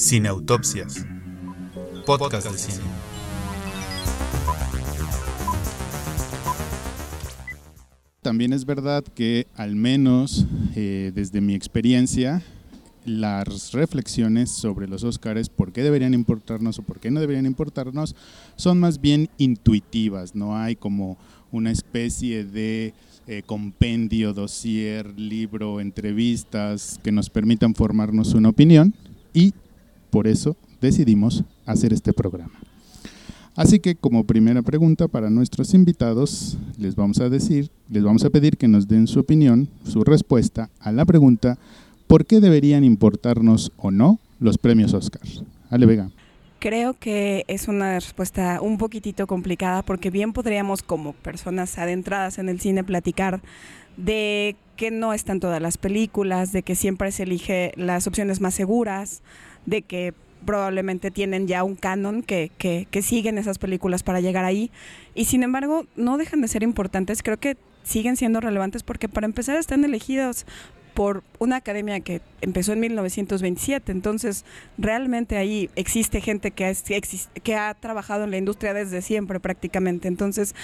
Cineautopsias. Podcast de cine. También es verdad que al menos eh, desde mi experiencia, las reflexiones sobre los Óscares, por qué deberían importarnos o por qué no deberían importarnos, son más bien intuitivas, no hay como una especie de eh, compendio, dossier, libro, entrevistas que nos permitan formarnos una opinión y por eso decidimos hacer este programa. Así que como primera pregunta para nuestros invitados, les vamos a decir, les vamos a pedir que nos den su opinión, su respuesta a la pregunta ¿por qué deberían importarnos o no los premios Oscar? Ale Vega. Creo que es una respuesta un poquitito complicada porque bien podríamos como personas adentradas en el cine platicar de que no están todas las películas, de que siempre se elige las opciones más seguras, de que probablemente tienen ya un canon que, que, siguen esas películas para llegar ahí. Y sin embargo, no dejan de ser importantes. Creo que siguen siendo relevantes porque para empezar están elegidos por una academia que empezó en 1927. Entonces, realmente ahí existe gente que, es, que ha trabajado en la industria desde siempre prácticamente. Entonces,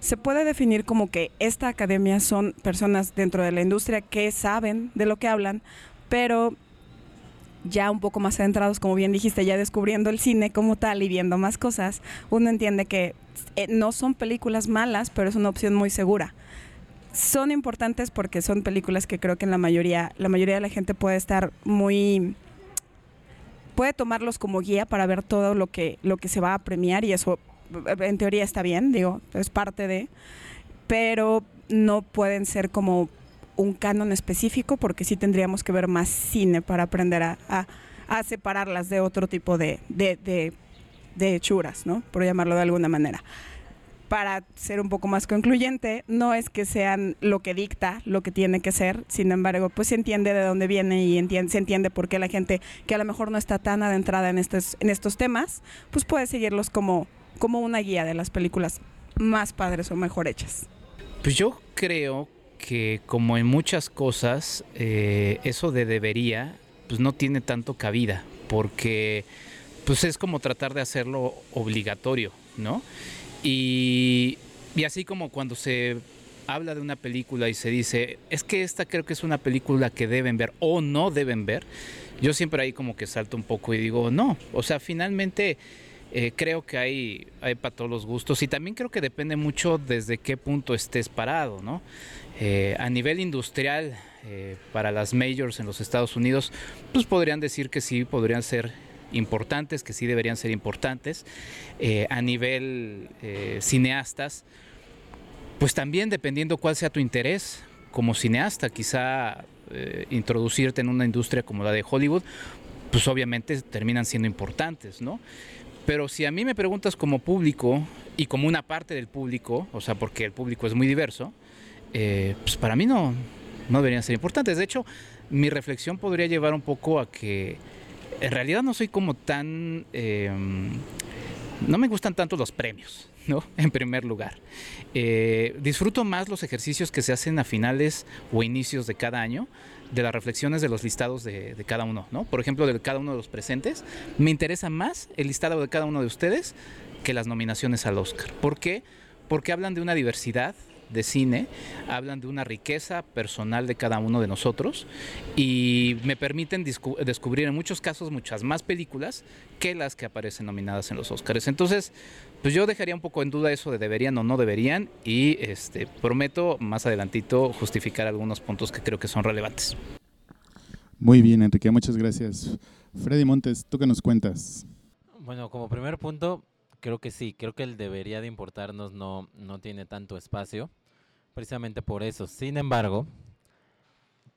se puede definir como que esta academia son personas dentro de la industria que saben de lo que hablan, pero ya un poco más adentrados, como bien dijiste, ya descubriendo el cine como tal y viendo más cosas, uno entiende que eh, no son películas malas, pero es una opción muy segura. Son importantes porque son películas que creo que en la mayoría, la mayoría de la gente puede estar muy puede tomarlos como guía para ver todo lo que lo que se va a premiar y eso en teoría está bien, digo, es parte de, pero no pueden ser como un canon específico porque sí tendríamos que ver más cine para aprender a, a, separarlas de otro tipo de, de, de, de hechuras, ¿no? Por llamarlo de alguna manera. Para ser un poco más concluyente, no es que sean lo que dicta, lo que tiene que ser, sin embargo, pues se entiende de dónde viene y entiende, se entiende por qué la gente que a lo mejor no está tan adentrada en estos, en estos temas, pues puede seguirlos como, como una guía de las películas más padres o mejor hechas. Pues yo creo que como en muchas cosas, eh, eso de debería, pues no tiene tanto cabida, porque pues es como tratar de hacerlo obligatorio, ¿no? Y, y así como cuando se habla de una película y se dice, es que esta creo que es una película que deben ver o no deben ver, yo siempre ahí como que salto un poco y digo, no, o sea, finalmente eh, creo que hay, hay para todos los gustos y también creo que depende mucho desde qué punto estés parado, ¿no? Eh, a nivel industrial, eh, para las majors en los Estados Unidos, pues podrían decir que sí, podrían ser importantes, que sí deberían ser importantes. a nivel cineastas, pues también dependiendo cuál sea tu interés como cineasta, quizá introducirte en una industria como la de Hollywood, pues obviamente terminan siendo importantes, ¿no? Pero si a mí me preguntas como público y como una parte del público, o sea, porque el público es muy diverso, eh, pues para mí no, no deberían ser importantes. De hecho, mi reflexión podría llevar un poco a que en realidad no soy como tan... Eh, no me gustan tanto los premios, ¿no? En primer lugar. Eh, disfruto más los ejercicios que se hacen a finales o inicios de cada año de las reflexiones de los listados de, cada uno, ¿no? Por ejemplo, de cada uno de los presentes, me interesa más el listado de cada uno de ustedes que las nominaciones al Oscar. ¿Por qué? Porque hablan de una diversidad de cine, hablan de una riqueza personal de cada uno de nosotros y me permiten descubrir en muchos casos muchas más películas que las que aparecen nominadas en los Oscars. Entonces, pues yo dejaría un poco en duda eso de deberían o no deberían y este prometo más adelantito justificar algunos puntos que creo que son relevantes. Muy bien, Enrique, muchas gracias. Freddy Montes, ¿tú qué nos cuentas? Bueno, como primer punto, creo que sí, creo que el debería de importarnos no, no tiene tanto espacio, precisamente por eso. Sin embargo,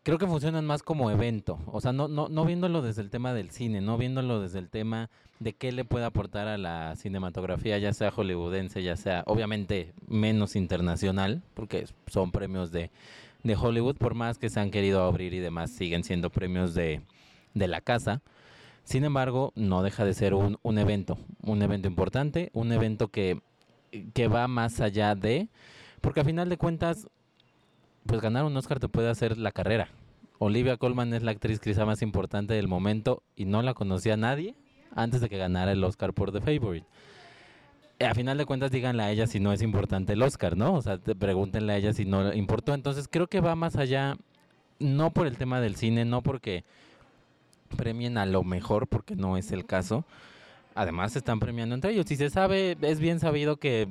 creo que funcionan más como evento, o sea, no, no, no viéndolo desde el tema del cine, no viéndolo desde el tema de qué le puede aportar a la cinematografía, ya sea hollywoodense, ya sea obviamente menos internacional, porque son premios de, de Hollywood, por más que se han querido abrir y demás, siguen siendo premios de, de la casa. Sin embargo, no deja de ser un, un evento, un evento importante, un evento que, que va más allá de, porque a final de cuentas pues ganar un Oscar te puede hacer la carrera Olivia Colman es la actriz quizá más importante del momento y no la conocía nadie antes de que ganara el Oscar por The Favorite. A final de cuentas, díganle a ella si no es importante el Oscar, ¿no? O sea, pregúntenle a ella si no importó. Entonces, creo que va más allá, no por el tema del cine, no porque premien a lo mejor, porque no es el caso. Además, se están premiando entre ellos. Y se sabe, es bien sabido que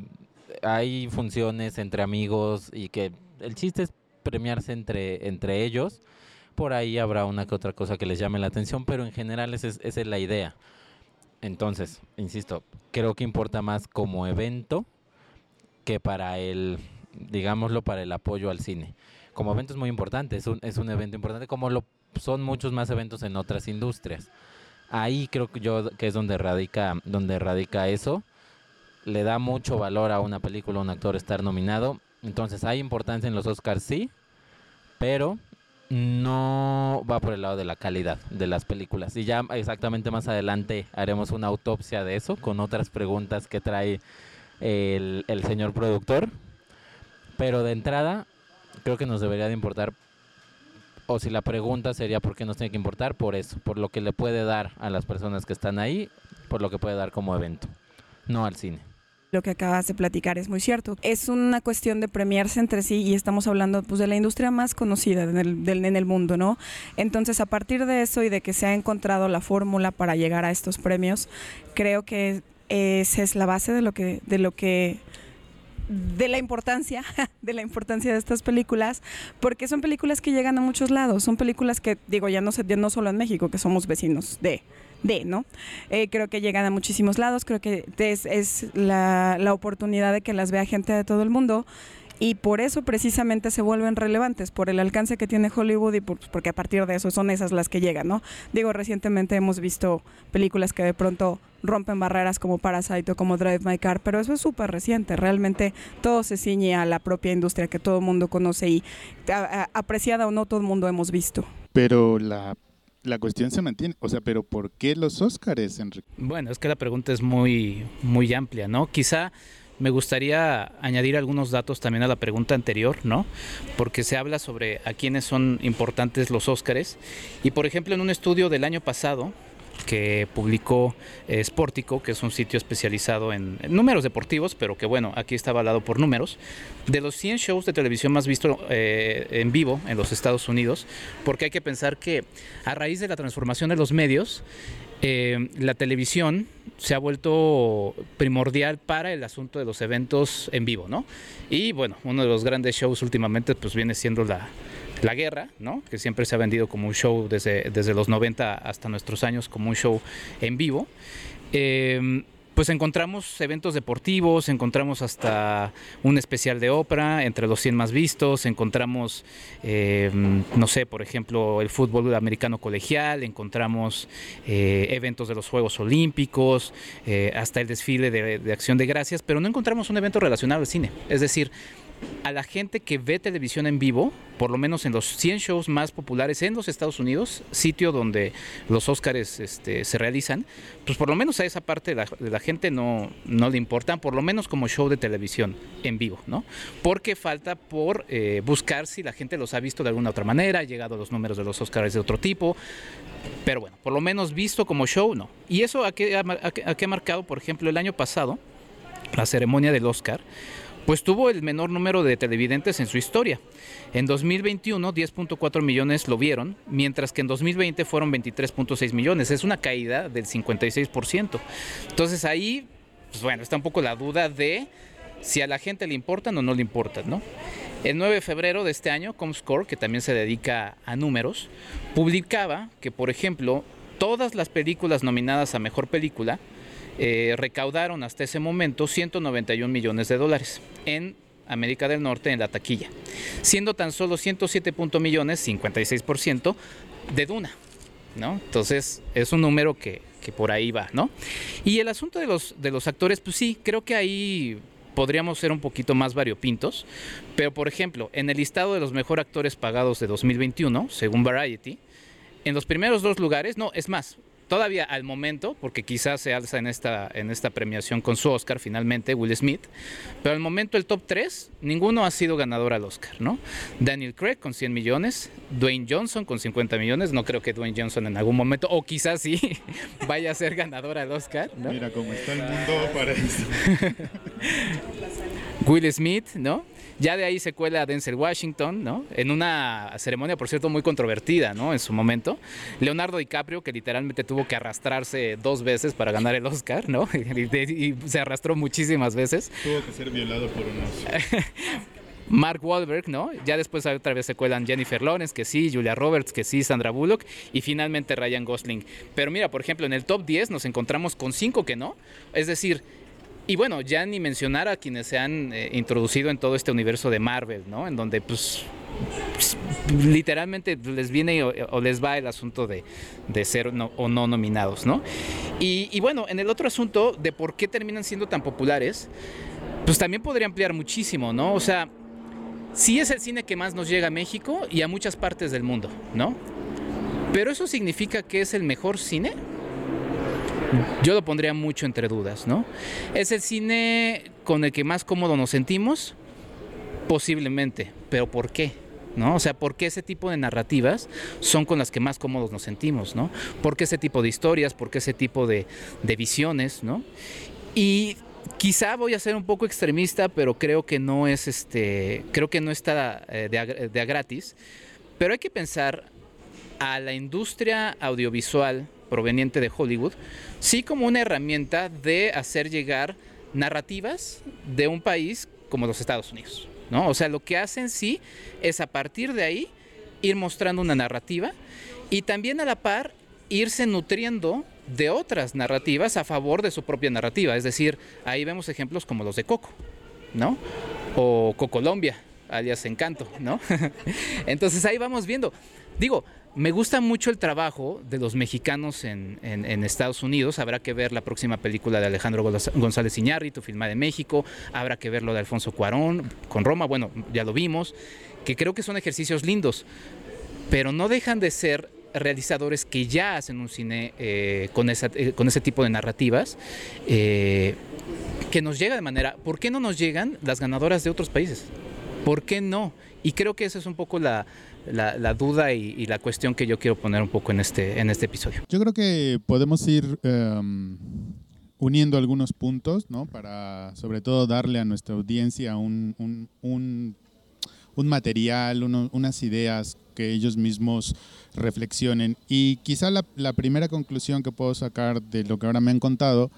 hay funciones entre amigos y que el chiste es premiarse entre, entre ellos. Por ahí habrá una que otra cosa que les llame la atención, pero en general esa es, esa es la idea. Entonces, insisto, creo que importa más como evento que para el, digámoslo, para el apoyo al cine. Como evento es muy importante, es un, es un evento importante, como lo son muchos más eventos en otras industrias. Ahí creo que yo que es donde radica, donde radica eso. Le da mucho valor a una película, a un actor estar nominado. Entonces hay importancia en los Oscars, sí, pero no va por el lado de la calidad de las películas. Y ya exactamente más adelante haremos una autopsia de eso con otras preguntas que trae el, el señor productor. Pero de entrada, creo que nos debería de importar, o si la pregunta sería por qué nos tiene que importar, por eso, por lo que le puede dar a las personas que están ahí, por lo que puede dar como evento, no al cine lo que acabas de platicar es muy cierto. Es una cuestión de premiarse entre sí y estamos hablando pues, de la industria más conocida en el, del, en el mundo, ¿no? Entonces, a partir de eso y de que se ha encontrado la fórmula para llegar a estos premios, creo que esa es la base de lo que, de lo que de la importancia, de la importancia de estas películas, porque son películas que llegan a muchos lados, son películas que, digo, ya no, ya no solo en México, que somos vecinos de, de, ¿no? Eh, creo que llegan a muchísimos lados, creo que es, es la, la oportunidad de que las vea gente de todo el mundo y por eso precisamente se vuelven relevantes, por el alcance que tiene Hollywood y por, porque a partir de eso son esas las que llegan, ¿no? Digo, recientemente hemos visto películas que de pronto rompen barreras como Parasite o como Drive My Car, pero eso es súper reciente, realmente todo se ciñe a la propia industria que todo el mundo conoce y a, a, apreciada o no todo el mundo hemos visto. Pero la la cuestión se mantiene. O sea, pero ¿por qué los Óscares, Enrique? Bueno, es que la pregunta es muy, muy amplia, ¿no? Quizá me gustaría añadir algunos datos también a la pregunta anterior, ¿no? Porque se habla sobre a quiénes son importantes los Óscares. Y por ejemplo, en un estudio del año pasado, que publicó eh, que es un sitio especializado en, en, números deportivos, pero que bueno, aquí está avalado por números, de los 100 shows de televisión más vistos eh, en vivo en los Estados Unidos, porque hay que pensar que a raíz de la transformación de los medios, eh, la televisión se ha vuelto primordial para el asunto de los eventos en vivo, ¿no? Y bueno, uno de los grandes shows últimamente pues viene siendo la, la guerra, ¿no? que siempre se ha vendido como un show desde, desde los 90 hasta nuestros años como un show en vivo. Eh, pues encontramos eventos deportivos, encontramos hasta un especial de ópera entre los 100 más vistos, encontramos, eh, no sé, por ejemplo, el fútbol americano colegial, encontramos eh, eventos de los Juegos Olímpicos, eh, hasta el desfile de, de acción de gracias, pero no encontramos un evento relacionado al cine. Es decir, a la gente que ve televisión en vivo, por lo menos en los 100 shows más populares en los Estados Unidos, sitio donde los Óscares este, se realizan, pues por lo menos a esa parte de la, gente no, no le importan, por lo menos como show de televisión en vivo, ¿no? Porque falta por eh, buscar si la gente los ha visto de alguna otra manera, ha llegado a los números de los Óscares de otro tipo, pero bueno, por lo menos visto como show, no. ¿Y eso a qué, a, a qué ha marcado, por ejemplo, el año pasado, la ceremonia del Oscar? Pues tuvo el menor número de televidentes en su historia. En 2021, 10.4 millones lo vieron, mientras que en 2020 fueron 23.6 millones. Es una caída del 56%. Entonces ahí, pues bueno, está un poco la duda de si a la gente le importan o no le importan, ¿no? El 9 de febrero de este año, Comscore, que también se dedica a números, publicaba que, por ejemplo, todas las películas nominadas a Mejor Película, eh, recaudaron hasta ese momento 191 millones de dólares en América del Norte en la taquilla, siendo tan solo 107 millones, 56% de Duna. ¿no? Entonces es un número que, que, por ahí va, ¿no? Y el asunto de los, de los actores, pues sí, creo que ahí podríamos ser un poquito más variopintos, pero por ejemplo, en el listado de los mejores actores pagados de 2021, según Variety, en los primeros dos lugares, no, es más, todavía al momento, porque quizás se alza en esta, en esta premiación con su Oscar finalmente, Will Smith, pero al momento el top 3, ninguno ha sido ganador al Oscar, ¿no? Daniel Craig con 100 millones, Dwayne Johnson con 50 millones, no creo que Dwayne Johnson en algún momento, o quizás sí, vaya a ser ganador al Oscar, ¿no? Mira cómo está el mundo para eso. Will Smith, ¿no? Ya de ahí se cuela Denzel Washington, ¿no? En una ceremonia, por cierto, muy controvertida, ¿no? En su momento. Leonardo DiCaprio, que literalmente tuvo que arrastrarse dos veces para ganar el Oscar, ¿no? Y, se arrastró muchísimas veces. Tuvo que ser violado por un oso. Mark Wahlberg, ¿no? Ya después otra vez se cuelan Jennifer Lawrence, que sí, Julia Roberts, que sí, Sandra Bullock, y finalmente Ryan Gosling. Pero mira, por ejemplo, en el top 10 nos encontramos con cinco que no. Es decir, y bueno, ya ni mencionar a quienes se han eh, introducido en todo este universo de Marvel, ¿no? En donde pues, pues literalmente les viene o, les va el asunto de, ser o no nominados, ¿no? Y, bueno, en el otro asunto de por qué terminan siendo tan populares, pues también podría ampliar muchísimo, ¿no? O sea, sí es el cine que más nos llega a México y a muchas partes del mundo, ¿no? Pero eso significa que es el mejor cine yo lo pondría mucho entre dudas, ¿no? ¿Es el cine con el que más cómodo nos sentimos? Posiblemente, pero ¿por qué? ¿No? O sea, ¿por qué ese tipo de narrativas son con las que más cómodos nos sentimos, ¿no? ¿Por qué ese tipo de historias? ¿Por qué ese tipo de, visiones, ¿no? Y quizá voy a ser un poco extremista, pero creo que no es este, creo que no está eh, de, de a gratis. Pero hay que pensar a la industria audiovisual proveniente de Hollywood, sí como una herramienta de hacer llegar narrativas de un país como los Estados Unidos. ¿no? O sea, lo que hacen sí es a partir de ahí ir mostrando una narrativa y también a la par irse nutriendo de otras narrativas a favor de su propia narrativa. Es decir, ahí vemos ejemplos como los de Coco, ¿no? O Colombia, alias Encanto, ¿no? Entonces ahí vamos viendo. Digo, me gusta mucho el trabajo de los mexicanos en, Estados Unidos. Habrá que ver la próxima película de Alejandro González Iñárritu, filmada en México. Habrá que ver lo de Alfonso Cuarón con Roma. Bueno, ya lo vimos. Que creo que son ejercicios lindos. Pero no dejan de ser realizadores que ya hacen un cine eh, con, eh, con ese tipo de narrativas. Eh, que nos llega de manera. ¿Por qué no nos llegan las ganadoras de otros países? ¿Por qué no? Y creo que esa es un poco la, la, duda y, la cuestión que yo quiero poner un poco en este, en este episodio. Yo creo que podemos ir em, uniendo algunos puntos, ¿no? Para sobre todo darle a nuestra audiencia un, un, un, material, unas ideas que ellos mismos reflexionen. Y quizá la, la primera conclusión que puedo sacar de lo que ahora me han contado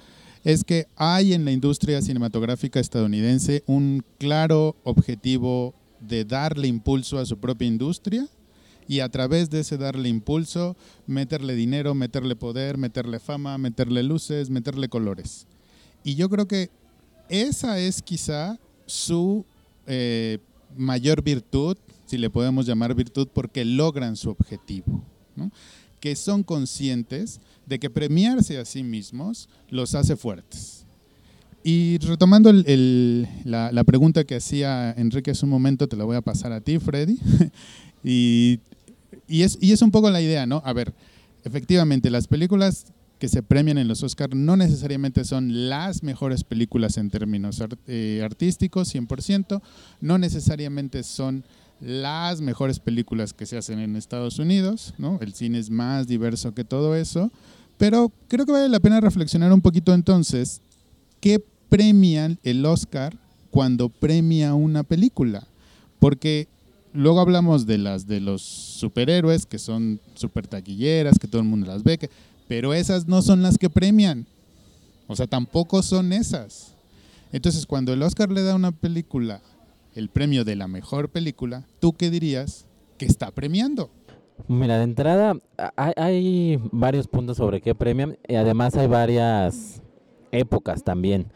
es que hay en la industria cinematográfica estadounidense un claro objetivo de darle impulso a su propia industria y a través de ese darle impulso, meterle dinero, meterle poder, meterle fama, meterle luces, meterle colores. Y yo creo que esa es quizá su eh, mayor virtud, si le podemos llamar virtud, porque logran su objetivo, que son conscientes de que premiarse a sí mismos los hace fuertes y retomando la, pregunta que hacía Enrique hace un momento, te la voy a pasar a ti, Freddy. y, es, y es un poco la idea, ¿no? A ver, efectivamente, las películas que se premian en los Oscars no necesariamente son las mejores películas en términos eh, artísticos, 100%, no necesariamente son las mejores películas que se hacen en Estados Unidos, ¿no? El cine es más diverso que todo eso, pero creo que vale la pena reflexionar un poquito entonces qué premian el Oscar cuando premia una película. Porque luego hablamos de las de los superhéroes, que son super taquilleras, que todo el mundo las ve, pero esas no son las que premian. O sea, tampoco son esas. Entonces, cuando el Oscar le da a una película el premio de la mejor película, ¿tú qué dirías que está premiando? Mira, de entrada hay, hay varios puntos sobre qué premian y además hay varias épocas también.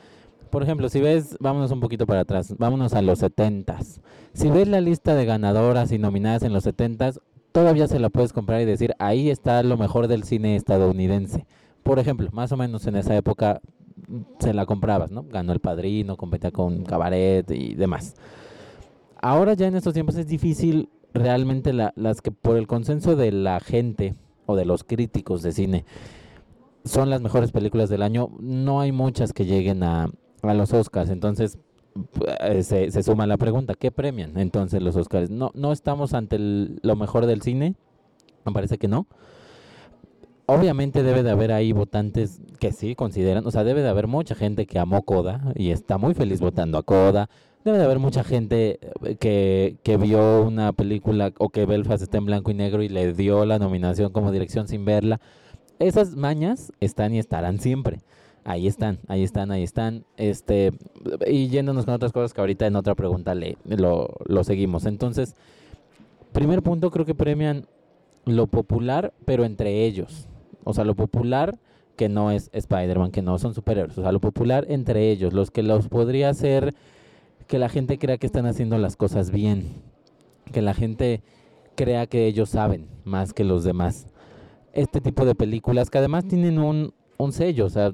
Por ejemplo, si ves, vámonos un poquito para atrás, vámonos a los 70s. Si ves la lista de ganadoras y nominadas en los 70s, todavía se la puedes comprar y decir, ahí está lo mejor del cine estadounidense. Por ejemplo, más o menos en esa época mm, se la comprabas, ¿no? Ganó El Padrino, competía con Cabaret y demás. Ahora ya en estos tiempos es difícil realmente las que por el consenso de la gente o de los críticos de cine son las mejores películas del año, no hay muchas que lleguen a, a los Oscars. Entonces, eh, se, se, suma la pregunta, ¿qué premian entonces los Oscars? No, no estamos ante lo mejor del cine, me parece que no. Obviamente debe de haber ahí votantes que sí consideran, o sea, debe de haber mucha gente que amó Coda y está muy feliz votando a Coda. Debe de haber mucha gente eh, que, que vio una película o que Belfast está en blanco y negro y le dio la nominación como dirección sin verla. Esas mañas están y estarán siempre ahí están, ahí están, ahí están. Este, y yéndonos con otras cosas que ahorita en otra pregunta le, lo, lo seguimos. Entonces, primer punto, creo que premian lo popular, pero entre ellos. O sea, lo popular que no es Spider-Man, que no son superhéroes. O sea, lo popular entre ellos, los que los podría hacer que la gente crea que están haciendo las cosas bien. Que la gente crea que ellos saben más que los demás. Este tipo de películas que además tienen un, un sello, o sea,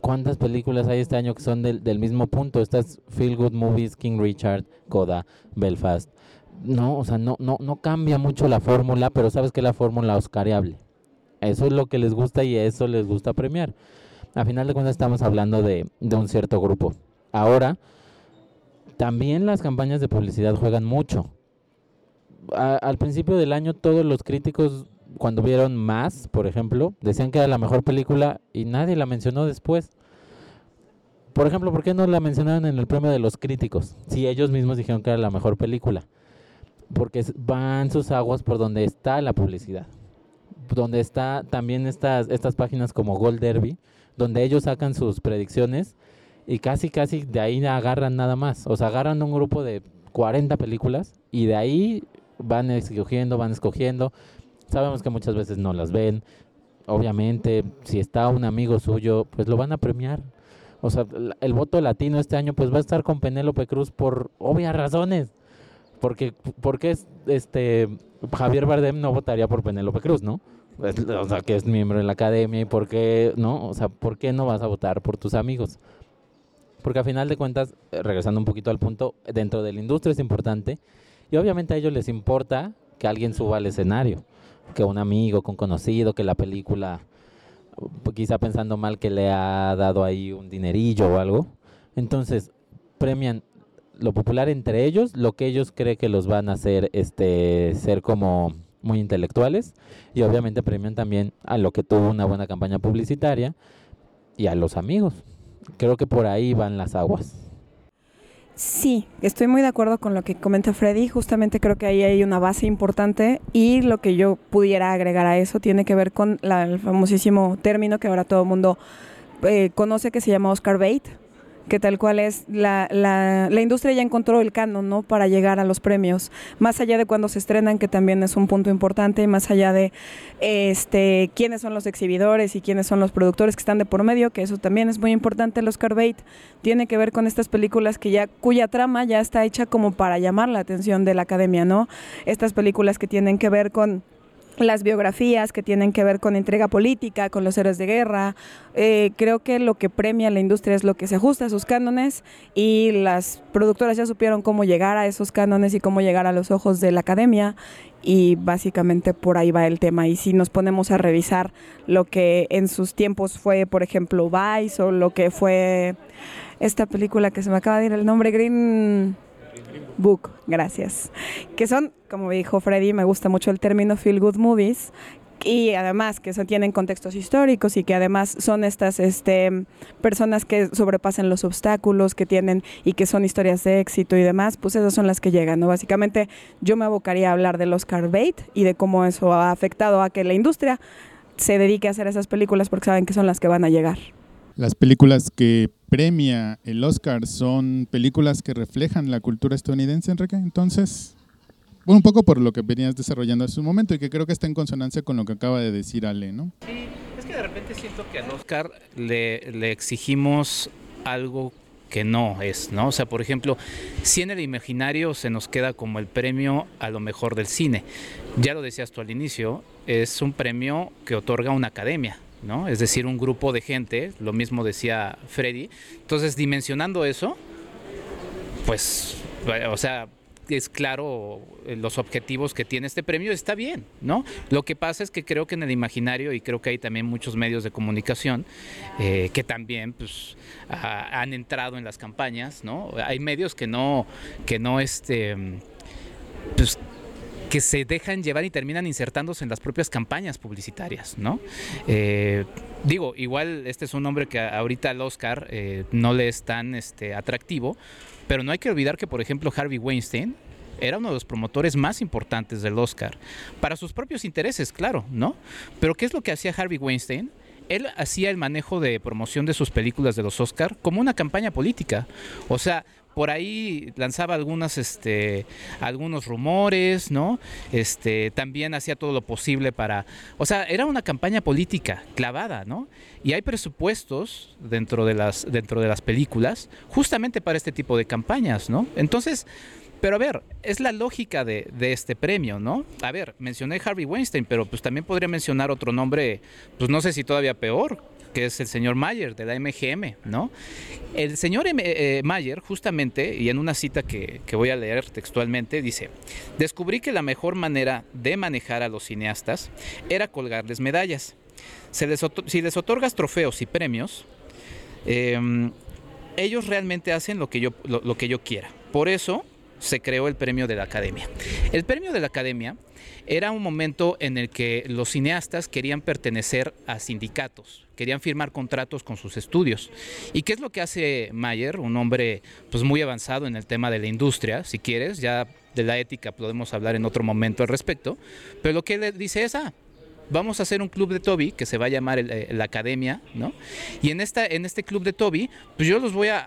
¿Cuántas películas hay este año que son del, del mismo punto? Estas Feel Good Movies, King Richard, Coda, Belfast. No, o sea, no, no, no cambia mucho la fórmula, pero sabes que la fórmula oscariable. Eso es lo que les gusta y eso les gusta premiar. A final de cuentas estamos hablando de, de un cierto grupo. Ahora, también las campañas de publicidad juegan mucho. al principio del año todos los críticos cuando vieron más, por ejemplo, decían que era la mejor película y nadie la mencionó después. Por ejemplo, ¿por qué no la mencionaron en el premio de los críticos? Si ellos mismos dijeron que era la mejor película. Porque van sus aguas por donde está la publicidad. Donde está también estas, estas páginas como Gold Derby, donde ellos sacan sus predicciones y casi, casi de ahí agarran nada más. O sea, agarran un grupo de 40 películas y de ahí van escogiendo, van escogiendo. Sabemos que muchas veces no las ven. Obviamente, si está un amigo suyo, pues lo van a premiar. O sea, el voto latino este año pues va a estar con Penélope Cruz por obvias razones. Porque, porque este Javier Bardem no votaría por Penélope Cruz, ¿no? O sea, que es miembro de la academia y por qué, ¿no? O sea, ¿por qué no vas a votar por tus amigos? Porque a final de cuentas, eh, regresando un poquito al punto, dentro de la industria es importante y obviamente a ellos les importa que alguien suba al escenario que un amigo, con conocido, que la película, quizá pensando mal que le ha dado ahí un dinerillo o algo. Entonces, premian lo popular entre ellos, lo que ellos creen que los van a hacer este ser como muy intelectuales y obviamente premian también a lo que tuvo una buena campaña publicitaria y a los amigos. Creo que por ahí van las aguas. Sí, estoy muy de acuerdo con lo que comenta Freddy. Justamente creo que ahí hay una base importante y lo que yo pudiera agregar a eso tiene que ver con la, el famosísimo término que ahora todo el mundo eh, conoce que se llama Oscar Bait, que tal cual es la, la, la, industria ya encontró el canon ¿no? para llegar a los premios, más allá de cuando se estrenan, que también es un punto importante, más allá de este quiénes son los exhibidores y quiénes son los productores que están de por medio, que eso también es muy importante. El Oscar Bait tiene que ver con estas películas que ya, cuya trama ya está hecha como para llamar la atención de la academia, ¿no? Estas películas que tienen que ver con las biografías que tienen que ver con entrega política, con los héroes de guerra. Eh, creo que lo que premia la industria es lo que se ajusta a sus cánones y las productoras ya supieron cómo llegar a esos cánones y cómo llegar a los ojos de la academia y básicamente por ahí va el tema. Y si nos ponemos a revisar lo que en sus tiempos fue, por ejemplo, Vice o lo que fue esta película que se me acaba de ir el nombre, Green... Book, gracias. Que son, como dijo Freddy, me gusta mucho el término feel good movies, y además que son, tienen contextos históricos y que además son estas este, personas que sobrepasan los obstáculos que tienen y que son historias de éxito y demás, pues esas son las que llegan. Básicamente yo me abocaría a hablar del Oscar Bait y de cómo eso ha afectado a que la industria se dedique a hacer esas películas porque saben que son las que van a llegar. Las películas que premia el Oscar son películas que reflejan la cultura estadounidense, Enrique. Entonces, bueno, un poco por lo que venías desarrollando hace un momento y que creo que está en consonancia con lo que acaba de decir Ale, ¿no? Sí, es que de repente siento que al Oscar le, le exigimos algo que no es, ¿no? O sea, por ejemplo, si en el imaginario se nos queda como el premio a lo mejor del cine. Ya lo decías tú al inicio, es un premio que otorga una academia, ¿no? Es decir, un grupo de gente, lo mismo decía Freddy. Entonces, dimensionando eso, pues, o sea, es claro eh, los objetivos que tiene este premio, está bien, ¿no? Lo que pasa es que creo que en el imaginario, y creo que hay también muchos medios de comunicación eh, que también pues, han entrado en las campañas, ¿no? Hay medios que no, que no, este, pues, que se dejan llevar y terminan insertándose en las propias campañas publicitarias, ¿no? Eh, digo, igual este es un nombre que ahorita al Oscar no le es tan este, atractivo, pero no hay que olvidar que, por ejemplo, Harvey Weinstein era uno de los promotores más importantes del Oscar. Para sus propios intereses, claro, ¿no? Pero ¿qué es lo que hacía Harvey Weinstein? Él hacía el manejo de promoción de sus películas de los Oscar como una campaña política. O sea, por ahí lanzaba algunas este algunos rumores, ¿no? Este también hacía todo lo posible para, o sea, era una campaña política clavada, ¿no? Y hay presupuestos dentro de las dentro de las películas justamente para este tipo de campañas, ¿no? Entonces, pero a ver, es la lógica de, de, este premio, ¿no? A ver, mencioné Harvey Weinstein, pero pues también podría mencionar otro nombre, pues no sé si todavía peor, que es el señor Mayer de la MGM, ¿no? El señor eh, Mayer, justamente, y en una cita que, voy a leer textualmente, dice, descubrí que la mejor manera de manejar a los cineastas era colgarles medallas. si les otorgas trofeos y premios, em, ellos realmente hacen lo que, yo, lo que yo quiera. Por eso se creó el premio de la Academia. El premio de la Academia era un momento en el que los cineastas querían pertenecer a sindicatos, querían firmar contratos con sus estudios. ¿Y qué es lo que hace Mayer, un hombre pues muy avanzado en el tema de la industria, si quieres, ya de la ética podemos hablar en otro momento al respecto, pero lo que él dice es, ah, vamos a hacer un club de Toby que se va a llamar eh, la Academia, ¿no? Y en, esta, en este club de Toby, pues yo los voy a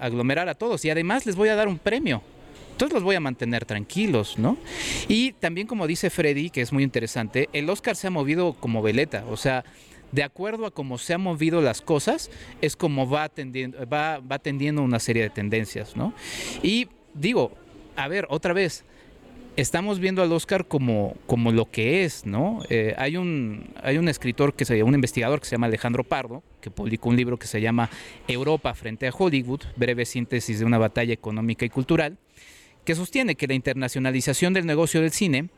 aglomerar a todos y además les voy a dar un premio entonces los voy a mantener tranquilos, ¿no? Y también como dice Freddy, que es muy interesante, el Oscar se ha movido como veleta, o sea, de acuerdo a cómo se han movido las cosas, es como va atendiendo una serie de tendencias, ¿no? Y digo, a ver, otra vez, estamos viendo al Oscar como, lo que es, ¿no? Eh, hay, un, hay un escritor, que se, un investigador que se llama Alejandro Pardo, que publicó un libro que se llama Europa frente a Hollywood, breve síntesis de una batalla económica y cultural, que sostiene que la internacionalización del negocio del cine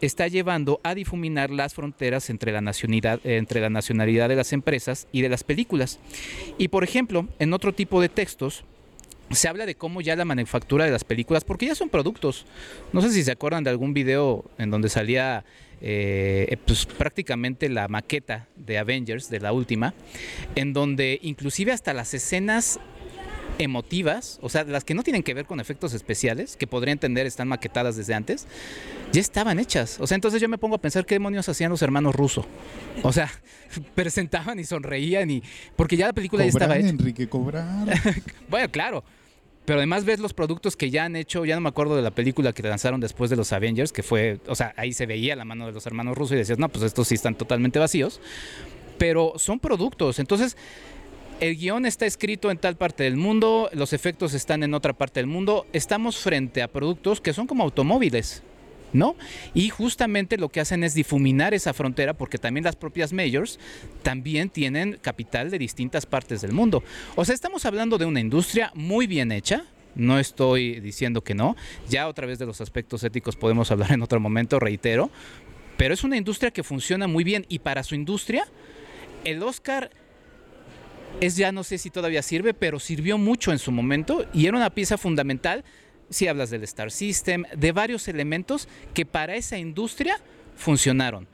está llevando a difuminar las fronteras entre la, nacionalidad, de las empresas y de las películas. Y por ejemplo, en otro tipo de textos, se habla de cómo ya la manufactura de las películas, porque ya son productos. No sé si se acuerdan de algún video en donde salía eh, pues, prácticamente la maqueta de Avengers, de la última, en donde inclusive hasta las escenas emotivas, o sea, las que no tienen que ver con efectos especiales, que podría entender están maquetadas desde antes, ya estaban hechas. O sea, entonces yo me pongo a pensar qué demonios hacían los hermanos rusos. O sea, presentaban y sonreían y porque ya la película ya estaba hecha. Enrique, cobrar. bueno, claro. Pero además ves los productos que ya han hecho, ya no me acuerdo de la película que lanzaron después de los Avengers, que fue, o sea, ahí se veía la mano de los hermanos rusos y decías, no, pues estos sí están totalmente vacíos. Pero son productos. Entonces, el guion está escrito en tal parte del mundo, los efectos están en otra parte del mundo, estamos frente a productos que son como automóviles. ¿No? Y justamente lo que hacen es difuminar esa frontera porque también las propias majors también tienen capital de distintas partes del mundo. O sea, estamos hablando de una industria muy bien hecha, no estoy diciendo que no. Ya otra vez de los aspectos éticos podemos hablar en otro momento, reitero. Pero es una industria que funciona muy bien y para su industria el Oscar es ya no sé si todavía sirve, pero sirvió mucho en su momento y era una pieza fundamental si hablas del Star System, de varios elementos que para esa industria funcionaron.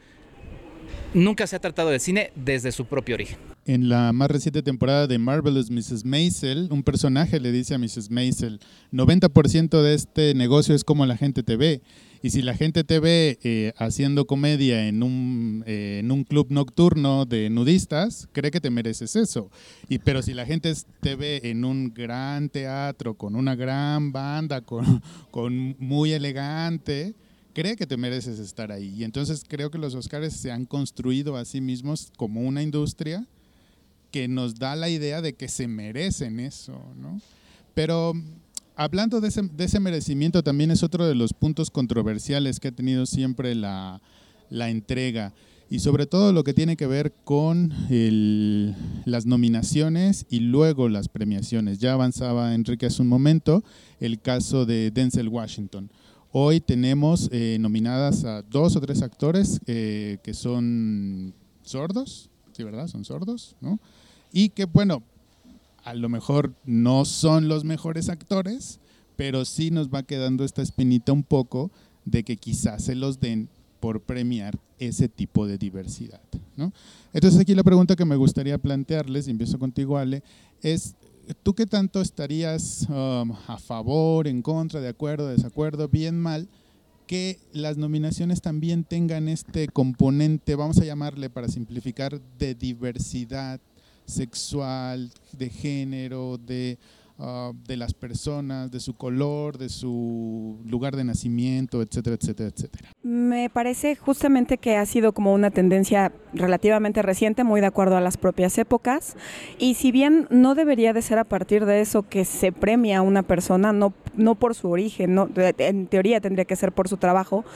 Nunca se ha tratado del cine desde su propio origen. En la más reciente temporada de Marvelous Mrs. Maisel, un personaje le dice a Mrs. Maisel, 90% de este negocio es como la gente te ve. Y si la gente te ve eh, haciendo comedia en un, eh, en un club nocturno de nudistas, cree que te mereces eso. Y, pero si la gente te ve en un gran teatro, con una gran banda, con, con muy elegante, cree que te mereces estar ahí. Y entonces creo que los Oscars se han construido a sí mismos como una industria que nos da la idea de que se merecen eso, ¿no? Pero hablando de ese, merecimiento, también es otro de los puntos controversiales que ha tenido siempre la, entrega. y sobre todo lo que tiene que ver con las nominaciones y luego las premiaciones. Ya avanzaba Enrique hace un momento el caso de Denzel Washington. Hoy tenemos eh, nominadas a dos o tres actores eh, que son sordos, ¿sí verdad? Son sordos, ¿no? Y que, bueno, a lo mejor no son los mejores actores, pero sí nos va quedando esta espinita un poco de que quizás se los den por premiar ese tipo de diversidad. ¿no? Entonces aquí la pregunta que me gustaría plantearles, y empiezo contigo Ale, es, ¿tú qué tanto estarías um, a favor, en contra, de acuerdo, desacuerdo, bien, mal, que las nominaciones también tengan este componente, vamos a llamarle para simplificar, de diversidad sexual, de género, de Ah, de las personas, de su color, de su lugar de nacimiento, etcétera, etcétera, etcétera. Me parece justamente que ha sido como una tendencia relativamente reciente, muy de acuerdo a las propias épocas, y si bien no debería de ser a partir de eso que se premia a una persona, no, no por su origen, no, en teoría tendría que ser por su trabajo,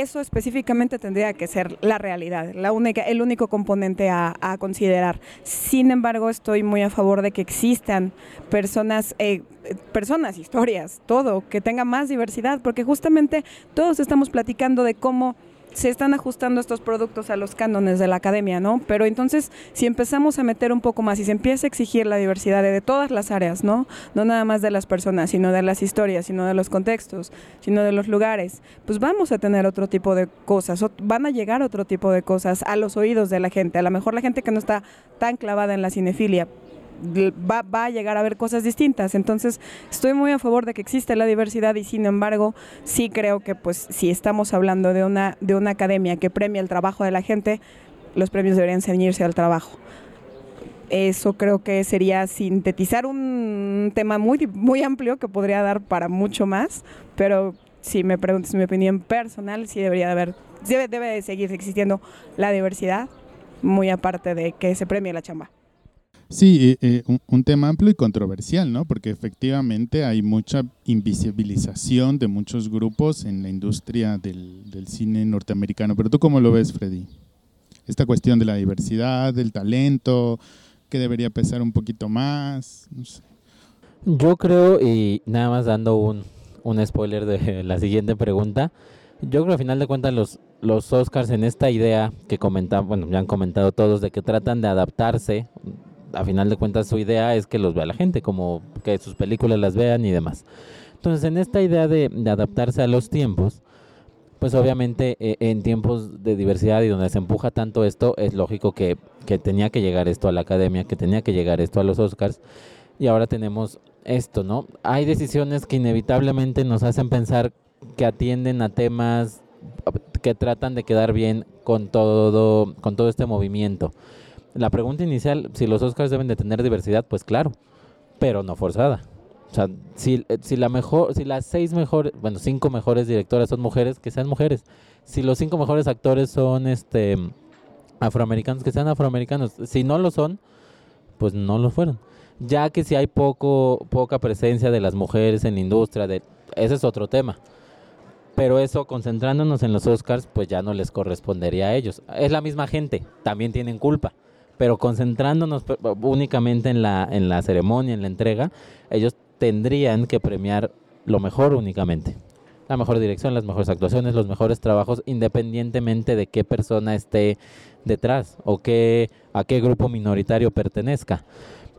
eso específicamente tendría que ser la realidad, la única, el único componente a, considerar. Sin embargo, estoy muy a favor de que existan personas, eh, personas, historias, todo, que tenga más diversidad, porque justamente todos estamos platicando de cómo se están ajustando estos productos a los cánones de la academia, ¿no? Pero entonces, si empezamos a meter un poco más y se empieza a exigir la diversidad de, todas las áreas, ¿no? No nada más de las personas, sino de las historias, sino de los contextos, sino de los lugares, pues vamos a tener otro tipo de cosas, van a llegar otro tipo de cosas a los oídos de la gente, a lo mejor la gente que no está tan clavada en la cinefilia, va, a llegar a ver cosas distintas. Entonces, estoy muy a favor de que existe la diversidad y sin embargo, sí creo que pues si estamos hablando de una, de una academia que premia el trabajo de la gente, los premios deberían ceñirse al trabajo. Eso creo que sería sintetizar un tema muy, muy amplio que podría dar para mucho más, pero si me preguntas mi opinión personal, sí debería de haber, debe, debe de seguir existiendo la diversidad, muy aparte de que se premie la chamba. Sí, eh, un, tema amplio y controversial, ¿no? Porque efectivamente hay mucha invisibilización de muchos grupos en la industria del, cine norteamericano. Pero tú cómo lo ves, Freddy? Esta cuestión de la diversidad, del talento, que debería pesar un poquito más. Yo creo, y nada más dando un, un spoiler de la siguiente pregunta, yo creo que al final de cuentas los, los Oscars en esta idea que comentan, bueno, ya han comentado todos, de que tratan de adaptarse a final de cuentas su idea es que los vea la gente, como que sus películas las vean y demás. Entonces, en esta idea de, adaptarse a los tiempos, pues obviamente eh, en tiempos de diversidad y donde se empuja tanto esto, es lógico que, que, tenía que llegar esto a la academia, que tenía que llegar esto a los Oscars, y ahora tenemos esto, ¿no? Hay decisiones que inevitablemente nos hacen pensar que atienden a temas que tratan de quedar bien con todo, con todo este movimiento la pregunta inicial, si los Oscars deben de tener diversidad, pues claro, pero no forzada. O sea, si, eh, la mejor, si las seis mejores, bueno, cinco mejores directoras son mujeres, que sean mujeres. Si los cinco mejores actores son este afroamericanos, que sean afroamericanos. Si no lo son, pues no lo fueron. Ya que si hay poco, poca presencia de las mujeres en la industria, de, ese es otro tema. Pero eso, concentrándonos en los Oscars, pues ya no les correspondería a ellos. Es la misma gente, también tienen culpa pero concentrándonos únicamente en la, en la ceremonia, en la entrega, ellos tendrían que premiar lo mejor únicamente. La mejor dirección, las mejores actuaciones, los mejores trabajos, independientemente de qué persona esté detrás o qué, a qué grupo minoritario pertenezca.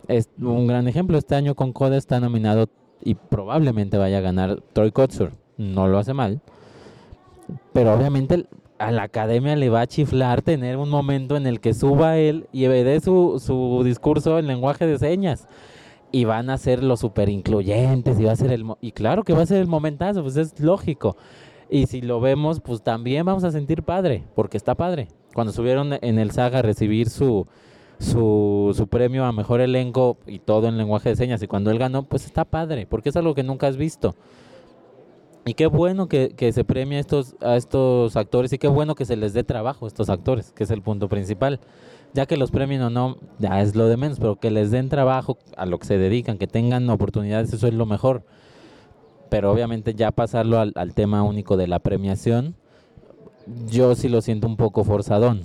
Es un gran ejemplo, este año con Coda está nominado y probablemente vaya a ganar Troy Kotsur. No lo hace mal. Pero obviamente a la academia le va a chiflar tener un momento en el que suba él y dé su, su discurso en lenguaje de señas. Y van a ser los super incluyentes y va a ser el... Y claro que va a ser el momentazo, pues es lógico. Y si lo vemos, pues también vamos a sentir padre, porque está padre. Cuando subieron en el Saga a recibir su, su, su premio a mejor elenco y todo en lenguaje de señas, y cuando él ganó, pues está padre, porque es algo que nunca has visto. Y qué bueno que, se premia a estos, a estos actores y qué bueno que se les dé trabajo a estos actores, que es el punto principal. Ya que los premien o no, ya es lo de menos, pero que les den trabajo a lo que se dedican, que tengan oportunidades, eso es lo mejor. Pero obviamente ya pasarlo al, tema único de la premiación, yo sí lo siento un poco forzadón.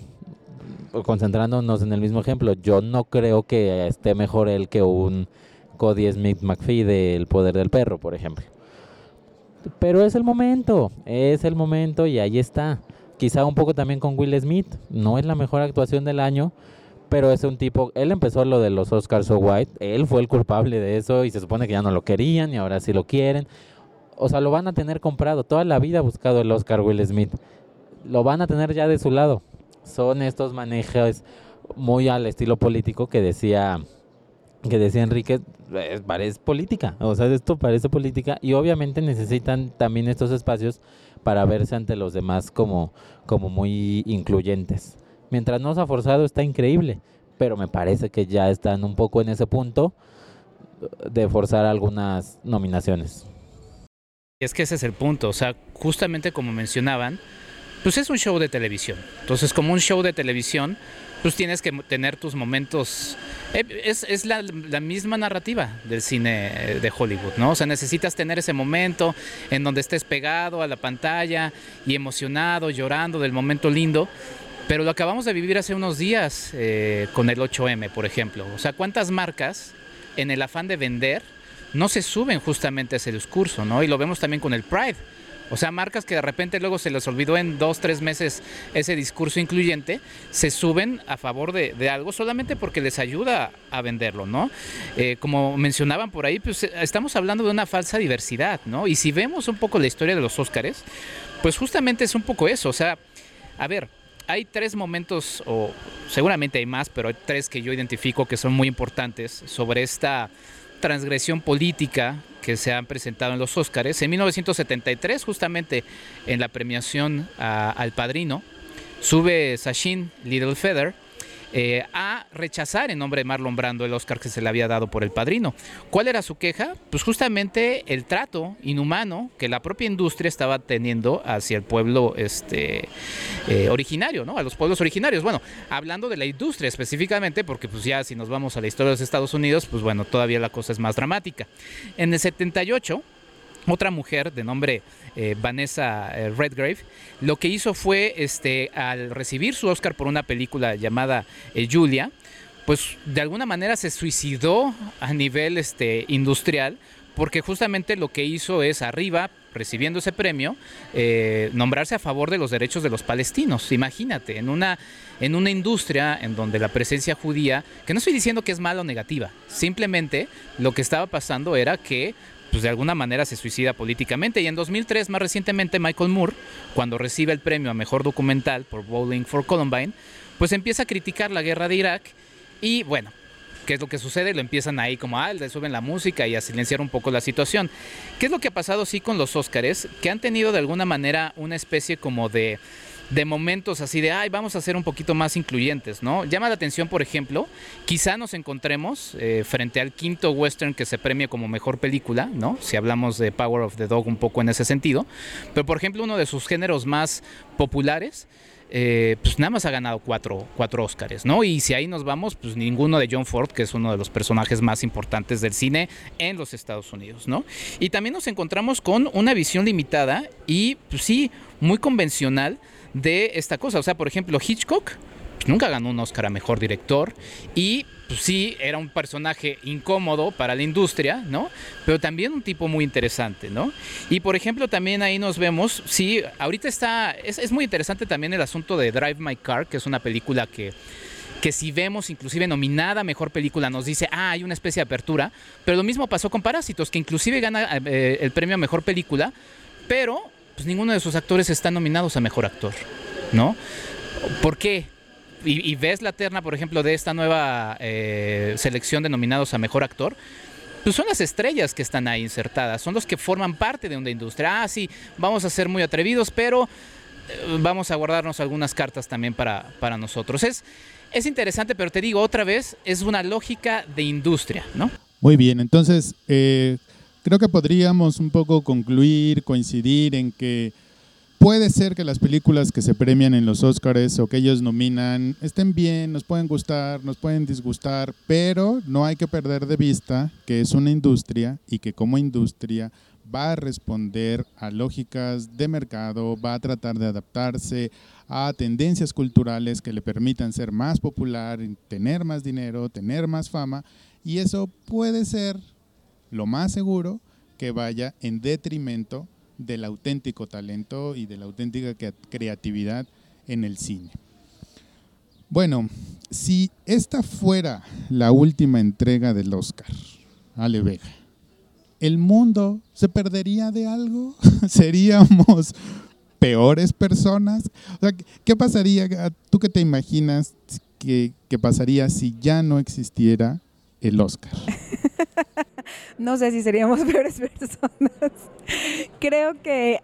Concentrándonos en el mismo ejemplo, yo no creo que esté mejor él que un Cody Smith McPhee del Poder del Perro, por ejemplo. Pero es el momento, es el momento y ahí está. Quizá un poco también con Will Smith, no es la mejor actuación del año, pero es un tipo, él empezó lo de los Oscars So White, él fue el culpable de eso y se supone que ya no lo querían y ahora sí lo quieren. O sea, lo van a tener comprado, toda la vida ha buscado el Oscar Will Smith. Lo van a tener ya de su lado. Son estos manejos muy al estilo político que decía que decía Enrique, parece política, o sea, esto parece política y obviamente necesitan también estos espacios para verse ante los demás como, como muy incluyentes. Mientras no se ha forzado está increíble, pero me parece que ya están un poco en ese punto de forzar algunas nominaciones. Es que ese es el punto, o sea, justamente como mencionaban, pues es un show de televisión. Entonces, como un show de televisión, pues tienes que tener tus momentos. Eh, es, la, misma narrativa del cine de Hollywood, ¿no? O sea, necesitas tener ese momento en donde estés pegado a la pantalla y emocionado, llorando del momento lindo. Pero lo acabamos de vivir hace unos días eh, con el 8M, por ejemplo. O sea, ¿cuántas marcas en el afán de vender no se suben justamente a ese discurso, ¿no? Y lo vemos también con el Pride. O sea, marcas que de repente luego se les olvidó en dos, tres meses ese discurso incluyente, se suben a favor de, algo solamente porque les ayuda a venderlo, ¿no? Eh, como mencionaban por ahí, pues estamos hablando de una falsa diversidad, ¿no? Y si vemos un poco la historia de los Óscares, pues justamente es un poco eso. O sea, a ver, hay tres momentos, o seguramente hay más, pero hay tres que yo identifico que son muy importantes sobre esta transgresión política que se han presentado en los Óscares. En 1973, justamente en la premiación al Padrino, sube Sachin Littlefeather eh, a rechazar en nombre de Marlon Brando el Oscar que se le había dado por El Padrino. ¿Cuál era su queja? Pues justamente el trato inhumano que la propia industria estaba teniendo hacia el pueblo este, eh, originario, ¿no? A los pueblos originarios. Bueno, hablando de la industria específicamente, porque pues ya si nos vamos a la historia de los Estados Unidos, pues bueno, todavía la cosa es más dramática. En el 78 otra mujer de nombre eh, Vanessa eh, Redgrave, lo que hizo fue, este, al recibir su Oscar por una película llamada eh, Julia, pues de alguna manera se suicidó a nivel este, industrial, porque justamente lo que hizo es arriba, recibiendo ese premio, nombrarse a favor de los derechos de los palestinos. Imagínate, en una, en una industria en donde la presencia judía, que no estoy diciendo que es mala o negativa, simplemente lo que estaba pasando era que pues de alguna manera se suicida políticamente. Y en 2003, más recientemente, Michael Moore, cuando recibe el premio a Mejor Documental por Bowling for Columbine, pues empieza a criticar la guerra de Irak y bueno, ¿qué es lo que sucede? Lo empiezan ahí como, ah, le suben la música y a silenciar un poco la situación. ¿Qué es lo que ha pasado sí con los Óscares? Que han tenido de alguna manera una especie como de de momentos así de, ay, vamos a ser un poquito más incluyentes, ¿no? Llama la atención, por ejemplo, quizá nos encontremos eh, frente al quinto western que se premia como mejor película, ¿no? Si hablamos de Power of the Dog un poco en ese sentido, pero por ejemplo uno de sus géneros más populares, eh, pues nada más ha ganado cuatro, cuatro ¿no? Y si ahí nos vamos, pues ninguno de John Ford, que es uno de los personajes más importantes del cine en los Estados Unidos, ¿no? Y también nos encontramos con una visión limitada y, pues sí, muy convencional de esta cosa. O sea, por ejemplo, Hitchcock nunca ganó un Oscar a Mejor Director y pues, sí, era un personaje incómodo para la industria, ¿no? Pero también un tipo muy interesante, ¿no? Y por ejemplo, también ahí nos vemos, sí, ahorita está, es, muy interesante también el asunto de Drive My Car, que es una película que que si vemos inclusive nominada mejor película nos dice, ah, hay una especie de apertura, pero lo mismo pasó con Parásitos, que inclusive gana eh, el premio a mejor película, pero pues ninguno de sus actores está nominados a mejor actor, ¿no? ¿Por qué? Y, ves la terna, por ejemplo, de esta nueva eh, selección de nominados a mejor actor, pues son las estrellas que están ahí insertadas, son los que forman parte de una industria. Ah, sí, vamos a ser muy atrevidos, pero eh, vamos a guardarnos algunas cartas también para, para nosotros. Es, es interesante, pero te digo otra vez, es una lógica de industria, ¿no? Muy bien, entonces, eh, Creo que podríamos un poco concluir, coincidir en que puede ser que las películas que se premian en los Oscars o que ellos nominan estén bien, nos pueden gustar, nos pueden disgustar, pero no hay que perder de vista que es una industria y que como industria va a responder a lógicas de mercado, va a tratar de adaptarse a tendencias culturales que le permitan ser más popular, tener más dinero, tener más fama, y eso puede ser lo más seguro que vaya en detrimento del auténtico talento y de la auténtica creatividad en el cine. Bueno, si esta fuera la última entrega del Oscar, Ale Vega, ¿el mundo se perdería de algo? ¿Seríamos peores personas? ¿Qué pasaría? ¿Tú qué te imaginas que, que pasaría si ya no existiera el Oscar? no sé si seríamos peores personas. Creo que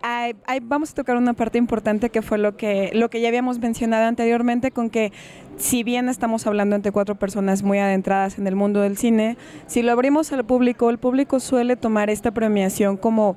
vamos a tocar una parte importante que fue lo que, lo que ya habíamos mencionado anteriormente, con que si bien estamos hablando entre cuatro personas muy adentradas en el mundo del cine, si lo abrimos al público, el público suele tomar esta premiación como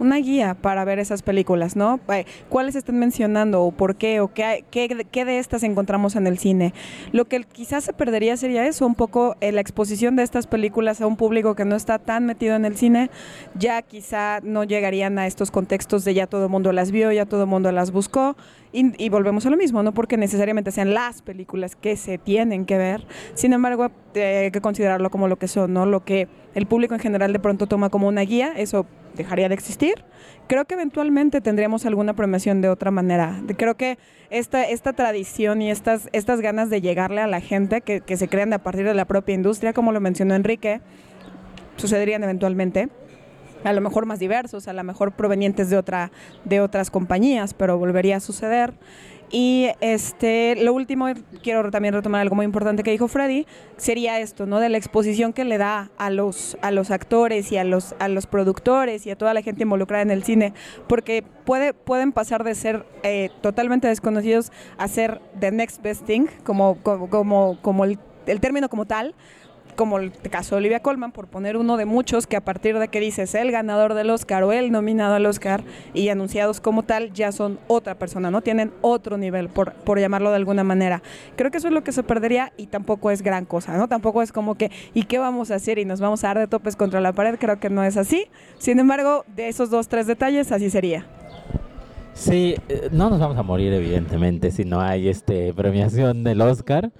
una guía para ver esas películas, ¿no? Eh, ¿Cuáles están mencionando o por qué o qué, qué, de estas encontramos en el cine? Lo que quizás se perdería sería eso, un poco eh, la exposición de estas películas a un público que no está tan metido en el cine, ya quizá no llegarían a estos contextos de ya todo el mundo las vio, ya todo el mundo las buscó. Y, volvemos a lo mismo, no porque necesariamente sean las películas que se tienen que ver, sin embargo eh, hay que considerarlo como lo que son, ¿no? Lo que el público en general de pronto toma como una guía, eso dejaría de existir. Creo que eventualmente tendríamos alguna premiación de otra manera. Creo que esta, esta tradición y estas, estas ganas de llegarle a la gente que, que se crean a partir de la propia industria, como lo mencionó Enrique, sucederían eventualmente a lo mejor más diversos, a lo mejor provenientes de otra de otras compañías, pero volvería a suceder. Y este, lo último, quiero también retomar algo muy importante que dijo Freddy, sería esto, ¿no? De la exposición que le da a los, a los actores y a los, a los productores y a toda la gente involucrada en el cine, porque puede, pueden pasar de ser eh, totalmente desconocidos a ser the next best thing, como, como, como, el, el término como tal, como el caso de Olivia Colman, por poner uno de muchos que a partir de que dices el ganador del Oscar o el nominado al Oscar y anunciados como tal, ya son otra persona, ¿no? Tienen otro nivel, por, por llamarlo de alguna manera. Creo que eso es lo que se perdería y tampoco es gran cosa, ¿no? Tampoco es como que, ¿y qué vamos a hacer? Y nos vamos a dar de topes contra la pared, creo que no es así. Sin embargo, de esos dos, tres detalles, así sería. Sí, eh, no nos vamos a morir evidentemente si no hay este premiación del Oscar.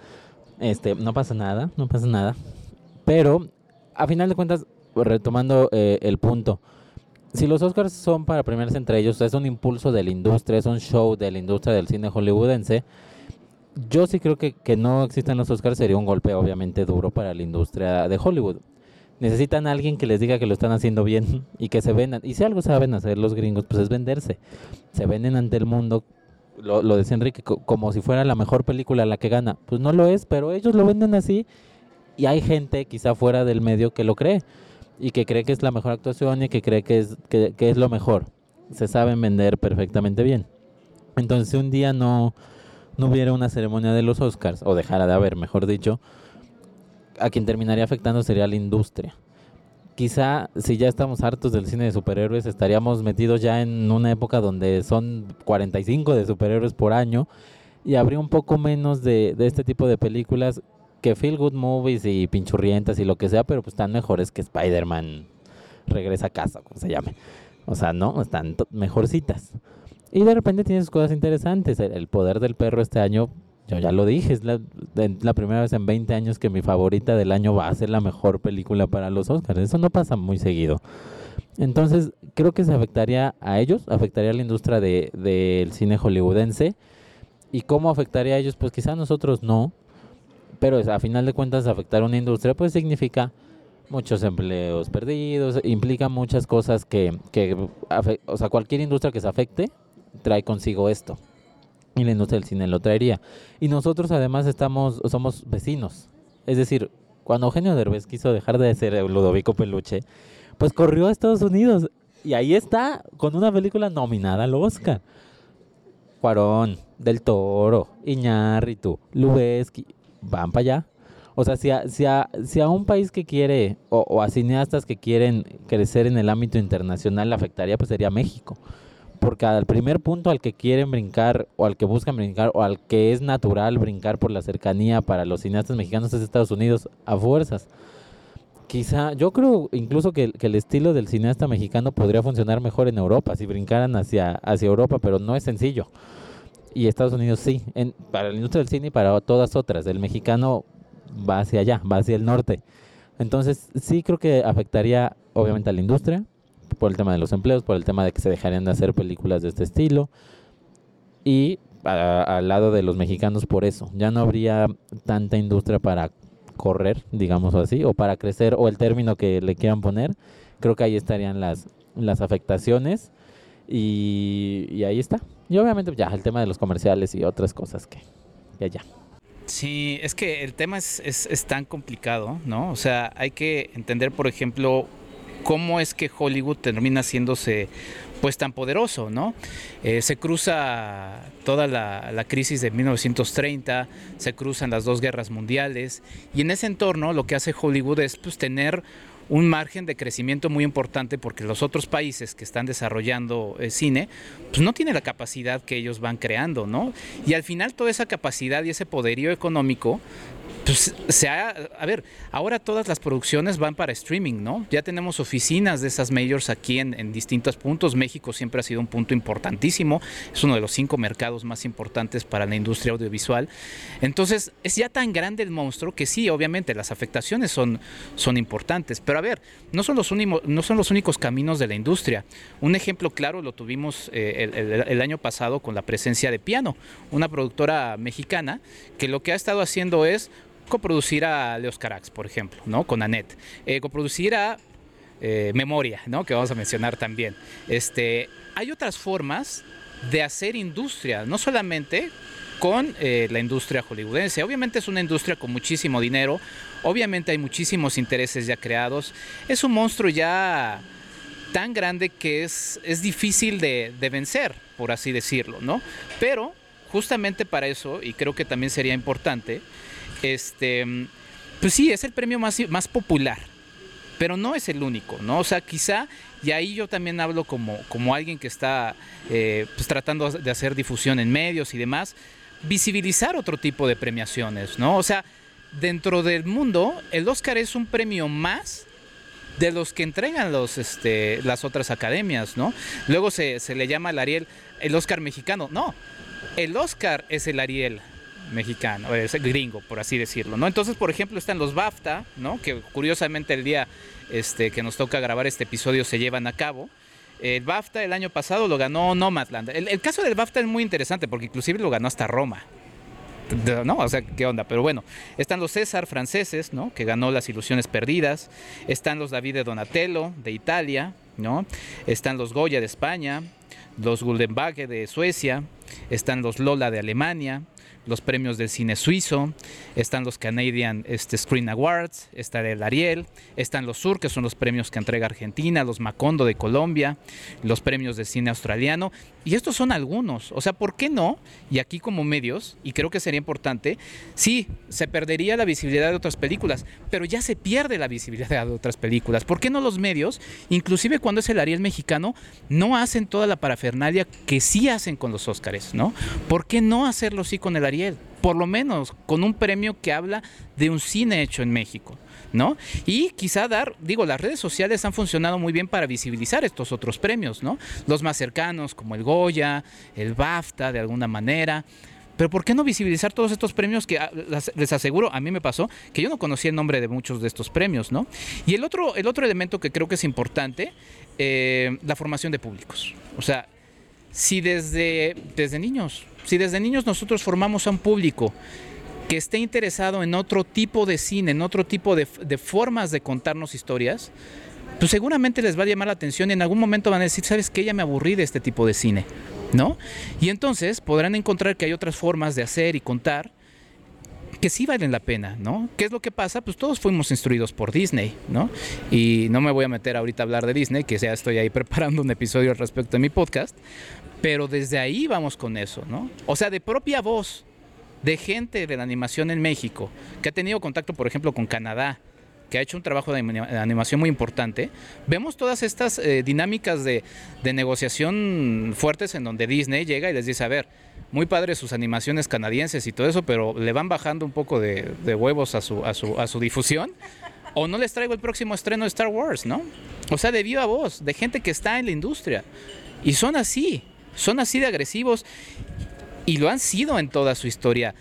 Este, no pasa nada, no pasa nada. Pero, a final de cuentas, retomando eh, el punto, si los Oscars son para premiarse entre ellos, es un impulso de la industria, es un show de la industria del cine hollywoodense, yo sí creo que que no existan los Oscars sería un golpe obviamente duro para la industria de Hollywood. Necesitan a alguien que les diga que lo están haciendo bien y que se vendan. Y si algo saben hacer los gringos, pues es venderse. Se venden ante el mundo, lo, lo decía Enrique, como si fuera la mejor película la que gana. Pues no lo es, pero ellos lo venden así y hay gente quizá fuera del medio que lo cree y que cree que es la mejor actuación y que cree que es, que, es lo mejor. Se saben vender perfectamente bien. Entonces, un día no, no hubiera una ceremonia de los Oscars, o dejara de haber, mejor dicho, a quien terminaría afectando sería la industria. Quizá si ya estamos hartos del cine de superhéroes, estaríamos metidos ya en una época donde son 45 de superhéroes por año y habría un poco menos de este tipo de películas que feel good movies y pinchurrientas y lo que sea, pero pues están mejores que Spider-Man regresa a casa, como se llame. O sea, no, están mejorcitas. Y de repente tienes cosas interesantes. El, poder del perro este año, yo ya lo dije, es la, la, primera vez en 20 años que mi favorita del año va a ser la mejor película para los Oscars. Eso no pasa muy seguido. Entonces, creo que se afectaría a ellos, afectaría a la industria del de, cine hollywoodense. ¿Y cómo afectaría a ellos? Pues quizá a nosotros no, pero a final de cuentas afectar a una industria pues significa muchos empleos perdidos, implica muchas cosas que, o sea, cualquier industria que se afecte trae consigo esto. Y la industria del cine lo traería. Y nosotros además estamos, somos vecinos. Es decir, cuando Eugenio Derbez quiso dejar de ser Ludovico Peluche, pues corrió a Estados Unidos. Y ahí está, con una película nominada al Oscar. Cuarón, Del Toro, Iñárritu, Lubeski van para allá. O sea, si a, si, a, si a un país que quiere, o, a cineastas que quieren crecer en el ámbito internacional le afectaría, pues sería México. Porque al primer punto al que quieren brincar, o al que buscan brincar, o al que es natural brincar por la cercanía para los cineastas mexicanos es Estados Unidos, a fuerzas. quizá, yo creo incluso que, que, el estilo del cineasta mexicano podría funcionar mejor en Europa, si brincaran hacia, hacia Europa, pero no es sencillo. Y Estados Unidos sí, en, para la industria del cine y para todas otras. El mexicano va hacia allá, va hacia el norte. Entonces sí creo que afectaría obviamente a la industria, por el tema de los empleos, por el tema de que se dejarían de hacer películas de este estilo. Y al lado de los mexicanos por eso. Ya no habría tanta industria para correr, digamos así, o para crecer, o el término que le quieran poner. Creo que ahí estarían las, las afectaciones. Y, ahí está. Y obviamente ya el tema de los comerciales y otras cosas que, ya ya. Sí, es que el tema es, es, es, tan complicado, ¿no? O sea, hay que entender, por ejemplo, cómo es que Hollywood termina haciéndose pues tan poderoso, ¿no? Eh, se cruza toda la, la, crisis de 1930, se cruzan las dos guerras mundiales y en ese entorno lo que hace Hollywood es pues tener un margen de crecimiento muy importante porque los otros países que están desarrollando el cine, pues no tienen la capacidad que ellos van creando, ¿no? Y al final toda esa capacidad y ese poderío económico pues se ha, a ver, ahora todas las producciones van para streaming, ¿no? Ya tenemos oficinas de esas majors aquí en, distintos puntos. México siempre ha sido un punto importantísimo, es uno de los cinco mercados más importantes para la industria audiovisual. Entonces, es ya tan grande el monstruo que sí, obviamente, las afectaciones son, son importantes. Pero a ver, no son, los únicos, no son los únicos caminos de la industria. Un ejemplo claro lo tuvimos eh, el año pasado con la presencia de Piano, una productora mexicana que lo que ha estado haciendo es coproducir a Leos Carax, por ejemplo, ¿no? Con Anet. Eh, coproducir a eh, Memoria, ¿no? Que vamos a mencionar también. Este, hay otras formas de hacer industria, no solamente con eh, la industria hollywoodense. Obviamente es una industria con muchísimo dinero, obviamente hay muchísimos intereses ya creados. Es un monstruo ya tan grande que es, es difícil de, de vencer, por así decirlo, ¿no? Pero justamente para eso, y creo que también sería importante, este, pues sí, es el premio más, más popular, pero no es el único, ¿no? O sea, quizá, y ahí yo también hablo como, como alguien que está eh, pues tratando de hacer difusión en medios y demás, visibilizar otro tipo de premiaciones, ¿no? O sea, dentro del mundo, el Oscar es un premio más de los que entregan los, este, las otras academias, ¿no? Luego se, se le llama el Ariel el Oscar mexicano. No, el Oscar es el Ariel mexicano, es gringo, por así decirlo, ¿no? Entonces, por ejemplo, están los BAFTA, ¿no? Que curiosamente el día este, que nos toca grabar este episodio se llevan a cabo. El BAFTA el año pasado lo ganó Nomadland. El, el caso del BAFTA es muy interesante porque inclusive lo ganó hasta Roma. ¿no? O sea, ¿qué onda? Pero bueno, están los César franceses, ¿no? Que ganó Las Ilusiones Perdidas. Están los David de Donatello de Italia, ¿no? Están los Goya de España, los Guldenbage de Suecia, están los Lola de Alemania, los premios del cine suizo, están los Canadian este, Screen Awards, está el Ariel, están los Sur, que son los premios que entrega Argentina, los Macondo de Colombia, los premios de cine australiano, y estos son algunos. O sea, ¿por qué no? Y aquí como medios, y creo que sería importante, sí, se perdería la visibilidad de otras películas, pero ya se pierde la visibilidad de otras películas. ¿Por qué no los medios, inclusive cuando es el Ariel mexicano, no hacen toda la parafernalia que sí hacen con los Óscares, ¿no? ¿Por qué no hacerlo sí con el Ariel? Por lo menos con un premio que habla de un cine hecho en México. ¿no? Y quizá dar, digo, las redes sociales han funcionado muy bien para visibilizar estos otros premios, ¿no? Los más cercanos, como el Goya, el BAFTA, de alguna manera. Pero ¿por qué no visibilizar todos estos premios que ah, les aseguro, a mí me pasó, que yo no conocía el nombre de muchos de estos premios, ¿no? Y el otro, el otro elemento que creo que es importante, eh, la formación de públicos. O sea, si desde, desde niños, si desde niños nosotros formamos a un público que esté interesado en otro tipo de cine, en otro tipo de, formas de contarnos historias, pues seguramente les va a llamar la atención y en algún momento van a decir, ¿sabes qué? Ya me aburrí de este tipo de cine, ¿no? Y entonces podrán encontrar que hay otras formas de hacer y contar que sí valen la pena, ¿no? ¿Qué es lo que pasa? Pues todos fuimos instruidos por Disney, ¿no? Y no me voy a meter ahorita a hablar de Disney, que ya estoy ahí preparando un episodio al respecto de mi podcast, pero desde ahí vamos con eso, ¿no? O sea, de propia voz, de gente de la animación en México, que ha tenido contacto, por ejemplo, con Canadá, que ha hecho un trabajo de animación muy importante, vemos todas estas eh, dinámicas de, de, negociación fuertes en donde Disney llega y les dice, a ver, muy padre sus animaciones canadienses y todo eso, pero le van bajando un poco de, de huevos a su, a, su, a su difusión. O no les traigo el próximo estreno de Star Wars, ¿no? O sea, de viva voz, de gente que está en la industria. Y son así, son así de agresivos y lo han sido en toda su historia.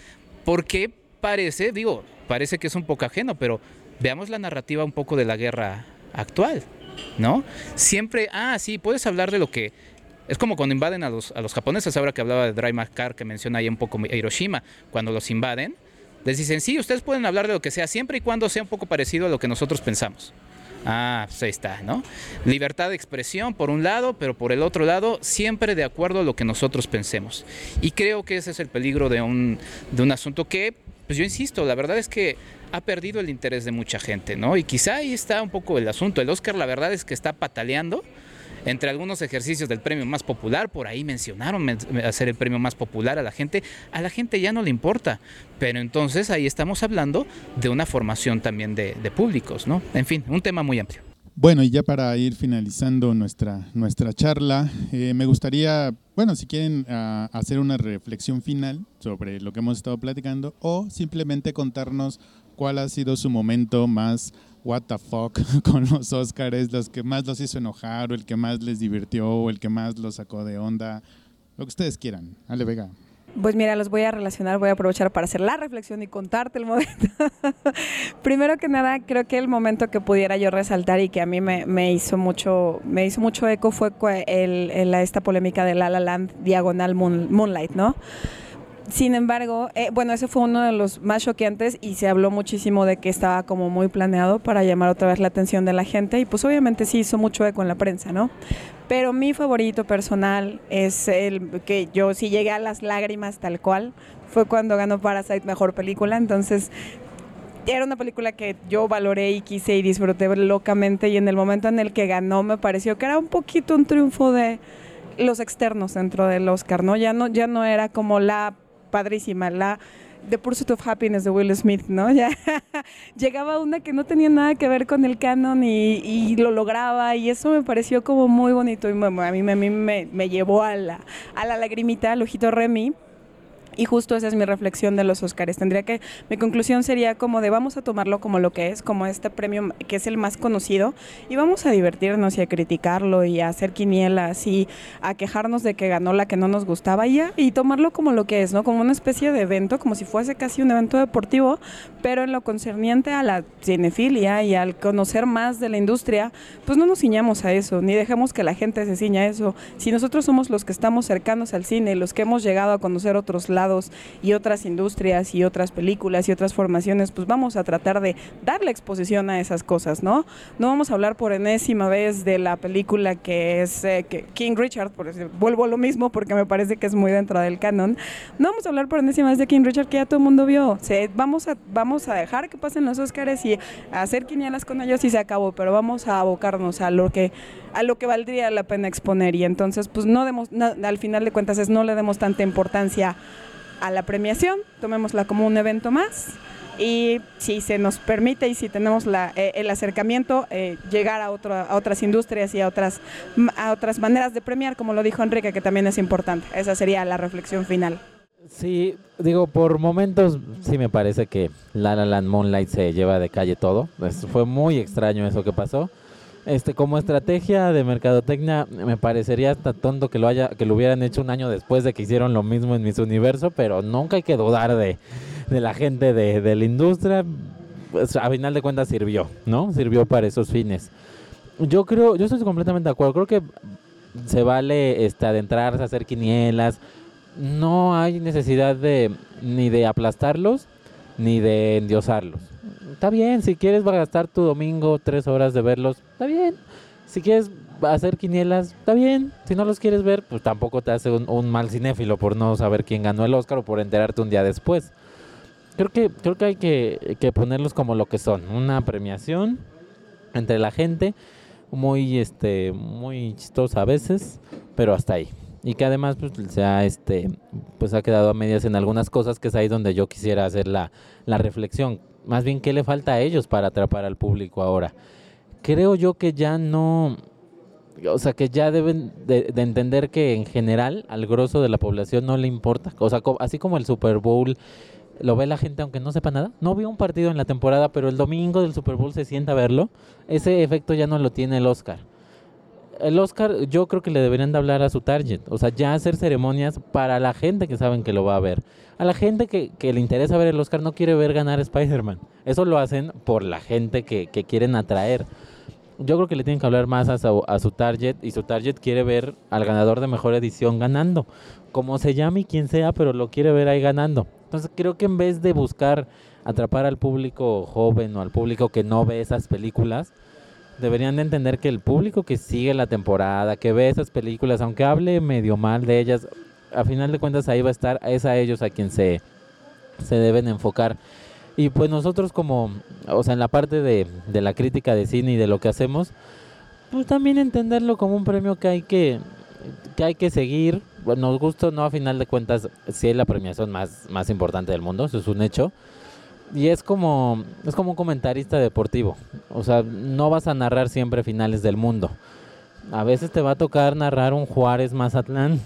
Porque parece, digo, parece que es un poco ajeno, pero veamos la narrativa un poco de la guerra actual, ¿no? Siempre, ah, sí, puedes hablar de lo que... Es como cuando invaden a los, a los japoneses, ahora que hablaba de Dry Car, que menciona ahí un poco Hiroshima, cuando los invaden, les dicen, sí, ustedes pueden hablar de lo que sea, siempre y cuando sea un poco parecido a lo que nosotros pensamos. Ah, pues ahí está, ¿no? Libertad de expresión por un lado, pero por el otro lado, siempre de acuerdo a lo que nosotros pensemos. Y creo que ese es el peligro de un, de un asunto que, pues yo insisto, la verdad es que ha perdido el interés de mucha gente, ¿no? Y quizá ahí está un poco el asunto. El Oscar, la verdad es que está pataleando entre algunos ejercicios del premio más popular, por ahí mencionaron hacer el premio más popular a la gente, a la gente ya no le importa, pero entonces ahí estamos hablando de una formación también de, públicos, ¿no? En fin, un tema muy amplio. Bueno, y ya para ir finalizando nuestra, nuestra charla, eh, me gustaría, bueno, si quieren ah, hacer una reflexión final sobre lo que hemos estado platicando o simplemente contarnos cuál ha sido su momento más what the fuck con los Oscars, los que más los hizo enojar o el que más les divirtió o el que más los sacó de onda, lo que ustedes quieran. Ale Vega. Pues mira, los voy a relacionar, voy a aprovechar para hacer la reflexión y contarte el momento. Primero que nada, creo que el momento que pudiera yo resaltar y que a mí me, hizo mucho me hizo mucho eco fue el, esta polémica de La La Land diagonal Moonlight, ¿no? Sin embargo, eh, bueno, ese fue uno de los más choqueantes y se habló muchísimo de que estaba como muy planeado para llamar otra vez la atención de la gente y pues obviamente sí hizo mucho eco en la prensa, ¿no? Pero mi favorito personal es el que yo sí llegué a las lágrimas tal cual, fue cuando ganó Parasite Mejor Película, entonces era una película que yo valoré y quise y disfruté locamente y en el momento en el que ganó me pareció que era un poquito un triunfo de los externos dentro del Oscar, ¿no? Ya no, ya no era como la padrísima, la The Pursuit of Happiness de Will Smith, ¿no? Ya llegaba una que no tenía nada que ver con el canon y, lo lograba y eso me pareció como muy bonito y a mí, me, me, llevó a la, a la lagrimita, al ojito Remy y justo esa es mi reflexión de los Oscars. Tendría que, mi conclusión sería como de vamos a tomarlo como lo que es, como este premio que es el más conocido, y vamos a divertirnos y a criticarlo y a hacer quinielas y a quejarnos de que ganó la que no nos gustaba y, y tomarlo como lo que es, ¿no? Como una especie de evento, como si fuese casi un evento deportivo, pero en lo concerniente a la cinefilia y al conocer más de la industria, pues no nos ciñamos a eso, ni dejemos que la gente se ciña a eso. Si nosotros somos los que estamos cercanos al cine, los que hemos llegado a conocer otros lados, y otras industrias y otras películas y otras formaciones, pues vamos a tratar de darle exposición a esas cosas, ¿no? No vamos a hablar por enésima vez de la película que es eh, King Richard, por vuelvo a lo mismo porque me parece que es muy dentro del canon. No vamos a hablar por enésima vez de King Richard que ya todo el mundo vio. vamos, a, vamos a dejar que pasen los Oscars y hacer quinielas con ellos y se acabó, pero vamos a abocarnos a lo que a lo que valdría la pena exponer y entonces pues no demos al final de cuentas es no le demos tanta importancia a la premiación, tomémosla como un evento más y si se nos permite y si tenemos la, eh, el acercamiento, eh, llegar a, a otras industrias y a otras, a otras maneras de premiar, como lo dijo Enrique, que también es importante. Esa sería la reflexión final. Sí, digo, por momentos sí me parece que La La Land Moonlight se lleva de calle todo. fue muy extraño eso que pasó. Este, como estrategia de mercadotecnia, me parecería hasta tonto que lo haya, que lo hubieran hecho un año después de que hicieron lo mismo en Miss Universo, pero nunca hay que dudar de, la gente de, la industria. Pues, a final de cuentas sirvió, ¿no? Sirvió para esos fines. Yo creo, yo estoy completamente de acuerdo. Creo que se vale este, adentrarse, hacer quinielas. No hay necesidad de ni de aplastarlos ni de endiosarlos está bien, si quieres gastar tu domingo tres horas de verlos, está bien. Si quieres hacer quinielas, está bien. Si no los quieres ver, pues tampoco te hace un, mal cinéfilo por no saber quién ganó el Oscar o por enterarte un día después. Creo que, creo que hay que, que ponerlos como lo que son, una premiación entre la gente, muy, este, muy chistosa a veces, pero hasta ahí y que además pues se ha este pues ha quedado a medias en algunas cosas que es ahí donde yo quisiera hacer la, la reflexión más bien, ¿qué le falta a ellos para atrapar al público ahora? Creo yo que ya no, o sea, que ya deben de, entender que en general al grosso de la población no le importa. O sea, así como el Super Bowl lo ve la gente aunque no sepa nada. No vio un partido en la temporada, pero el domingo del Super Bowl se sienta a verlo. Ese efecto ya no lo tiene el Oscar. El Oscar yo creo que le deberían de hablar a su target, o sea, ya hacer ceremonias para la gente que saben que lo va a ver. A la gente que, que le interesa ver el Oscar no quiere ver ganar Spider-Man. Eso lo hacen por la gente que, que quieren atraer yo creo que le tienen que hablar más a su, a su, target y su target quiere ver al ganador de mejor edición ganando, como se llame y quien sea, pero lo quiere ver ahí ganando. Entonces creo que en vez de buscar atrapar al público joven o al público que no ve esas películas, deberían de entender que el público que sigue la temporada, que ve esas películas, aunque hable medio mal de ellas, a final de cuentas ahí va a estar, es a ellos a quien se, se deben enfocar. Y pues nosotros como, o sea, en la parte de, de la crítica de cine y de lo que hacemos, pues también entenderlo como un premio que hay que, que hay que seguir. Nos gusta no a final de cuentas, sí es la premiación más, más importante del mundo, eso es un hecho. Y es como, es como un comentarista deportivo. O sea, no vas a narrar siempre finales del mundo. A veces te va a tocar narrar un Juárez Mazatlán.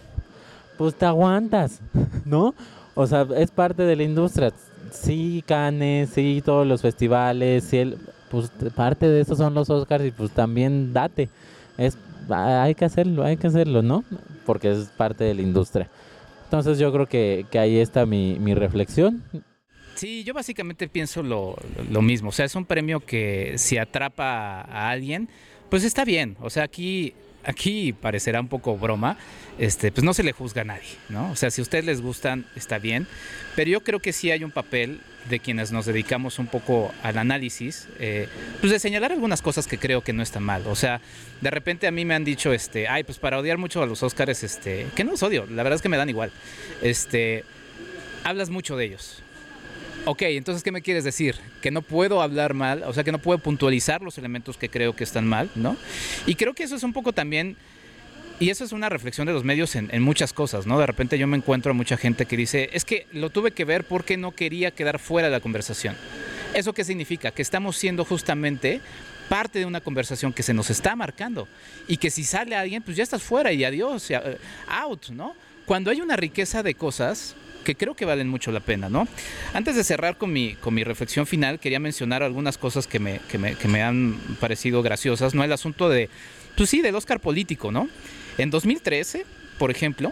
Pues te aguantas, ¿no? O sea, es parte de la industria sí, Cannes, sí, todos los festivales, sí, el, pues parte de eso son los Oscars y pues también date. Es, hay que hacerlo, hay que hacerlo, ¿no? Porque es parte de la industria. Entonces yo creo que, que ahí está mi, mi, reflexión. Sí, yo básicamente pienso lo, mismo. O sea, es un premio que si atrapa a alguien, pues está bien. O sea, aquí aquí parecerá un poco broma, este, pues no se le juzga a nadie, ¿no? O sea, si a ustedes les gustan, está bien, pero yo creo que sí hay un papel de quienes nos dedicamos un poco al análisis, eh, pues de señalar algunas cosas que creo que no están mal. O sea, de repente a mí me han dicho, este, ay, pues para odiar mucho a los Óscares, este, que no los odio, la verdad es que me dan igual, este, hablas mucho de ellos, Ok, entonces, ¿qué me quieres decir? Que no puedo hablar mal, o sea, que no puedo puntualizar los elementos que creo que están mal, ¿no? Y creo que eso es un poco también, y eso es una reflexión de los medios en, en muchas cosas, ¿no? De repente yo me encuentro a mucha gente que dice, es que lo tuve que ver porque no quería quedar fuera de la conversación. ¿Eso qué significa? Que estamos siendo justamente parte de una conversación que se nos está marcando y que si sale alguien, pues ya estás fuera y adiós, out, ¿no? Cuando hay una riqueza de cosas, que creo que valen mucho la pena, ¿no? Antes de cerrar con mi, con mi reflexión final, quería mencionar algunas cosas que me, que me, que me han parecido graciosas, ¿no? El asunto de, pues sí, del Oscar político, ¿no? En 2013, por ejemplo,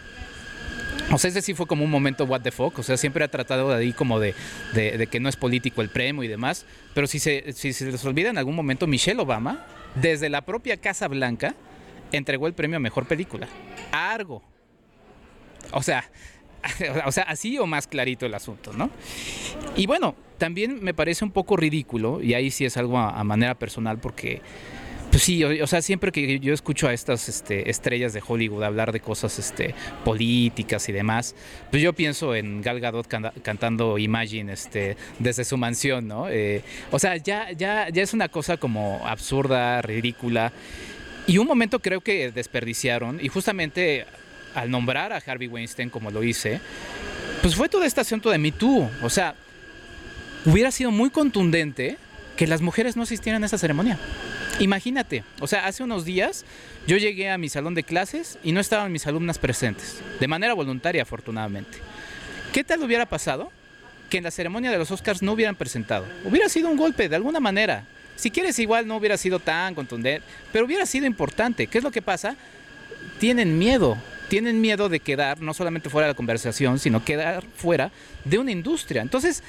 o sea, ese sí fue como un momento what the fuck. O sea, siempre ha tratado de ahí como de, de, de, que no es político el premio y demás. Pero si se, si se les olvida en algún momento, Michelle Obama, desde la propia Casa Blanca, entregó el premio a mejor película. A Argo. O sea, o sea, así o más clarito el asunto, ¿no? Y bueno, también me parece un poco ridículo, y ahí sí es algo a, manera personal, porque, pues sí, o, sea, siempre que yo escucho a estas este, estrellas de Hollywood hablar de cosas este, políticas y demás, pues yo pienso en Gal Gadot can cantando Imagine este, desde su mansión, ¿no? Eh, o sea, ya, ya, ya es una cosa como absurda, ridícula. Y un momento creo que desperdiciaron, y justamente al nombrar a Harvey Weinstein como lo hice, pues fue todo este asunto de Me Too. O sea, hubiera sido muy contundente que las mujeres no asistieran a esa ceremonia. Imagínate, o sea, hace unos días yo llegué a mi salón de clases y no estaban mis alumnas presentes, de manera voluntaria afortunadamente. ¿Qué tal hubiera pasado que en la ceremonia de los Oscars no hubieran presentado? Hubiera sido un golpe de alguna manera. Si quieres igual no hubiera sido tan contundente, pero hubiera sido importante. ¿Qué es lo que pasa? Tienen miedo tienen miedo de quedar no solamente fuera de la conversación, sino quedar fuera de una industria. Entonces,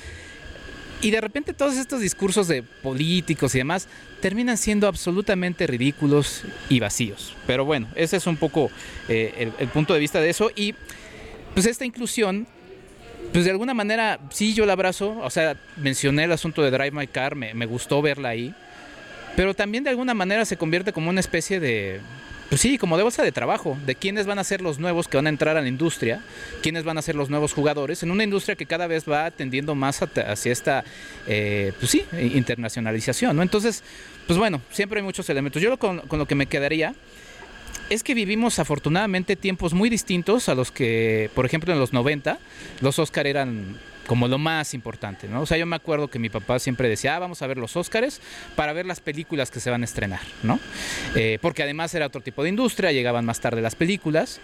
y de repente todos estos discursos de políticos y demás terminan siendo absolutamente ridículos y vacíos. Pero bueno, ese es un poco eh, el, el, punto de vista de eso. Y pues esta inclusión, pues de alguna manera sí yo la abrazo. O sea, mencioné el asunto de Drive My Car, me, me gustó verla ahí. Pero también de alguna manera se convierte como una especie de, pues sí, como de bolsa de trabajo, de quiénes van a ser los nuevos que van a entrar a la industria, quiénes van a ser los nuevos jugadores, en una industria que cada vez va tendiendo más hacia esta, eh, pues sí, internacionalización. Entonces, pues bueno, siempre hay muchos elementos. Yo con, con lo que me quedaría es que vivimos afortunadamente tiempos muy distintos a los que, por ejemplo, en los 90, los Oscar eran como lo más importante, ¿no? O sea, yo me acuerdo que mi papá siempre decía, ah, vamos a ver los Óscares para ver las películas que se van a estrenar, ¿no? Eh, porque además era otro tipo de industria, llegaban más tarde las películas.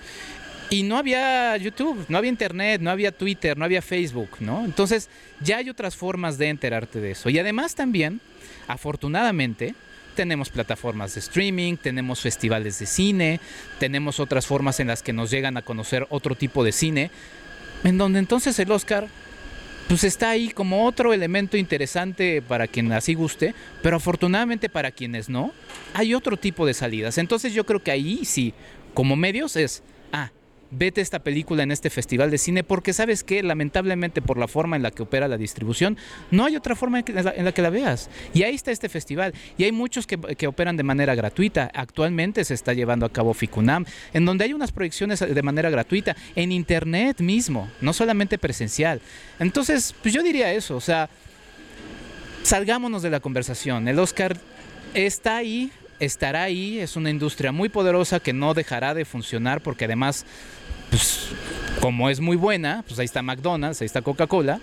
Y no había YouTube, no había Internet, no había Twitter, no había Facebook, ¿no? Entonces ya hay otras formas de enterarte de eso. Y además también, afortunadamente, tenemos plataformas de streaming, tenemos festivales de cine, tenemos otras formas en las que nos llegan a conocer otro tipo de cine, en donde entonces el Oscar pues está ahí como otro elemento interesante para quien así guste, pero afortunadamente para quienes no, hay otro tipo de salidas. Entonces yo creo que ahí sí, como medios es, ah, vete esta película en este festival de cine porque sabes que lamentablemente por la forma en la que opera la distribución no hay otra forma en la que la veas. Y ahí está este festival. Y hay muchos que, que, operan de manera gratuita. Actualmente se está llevando a cabo FICUNAM en donde hay unas proyecciones de manera gratuita en internet mismo no solamente presencial. Entonces pues yo diría eso o sea salgámonos de la conversación. El Oscar está ahí estará ahí, es una industria muy poderosa que no dejará de funcionar porque además, pues como es muy buena, pues ahí está McDonald's, ahí está Coca-Cola,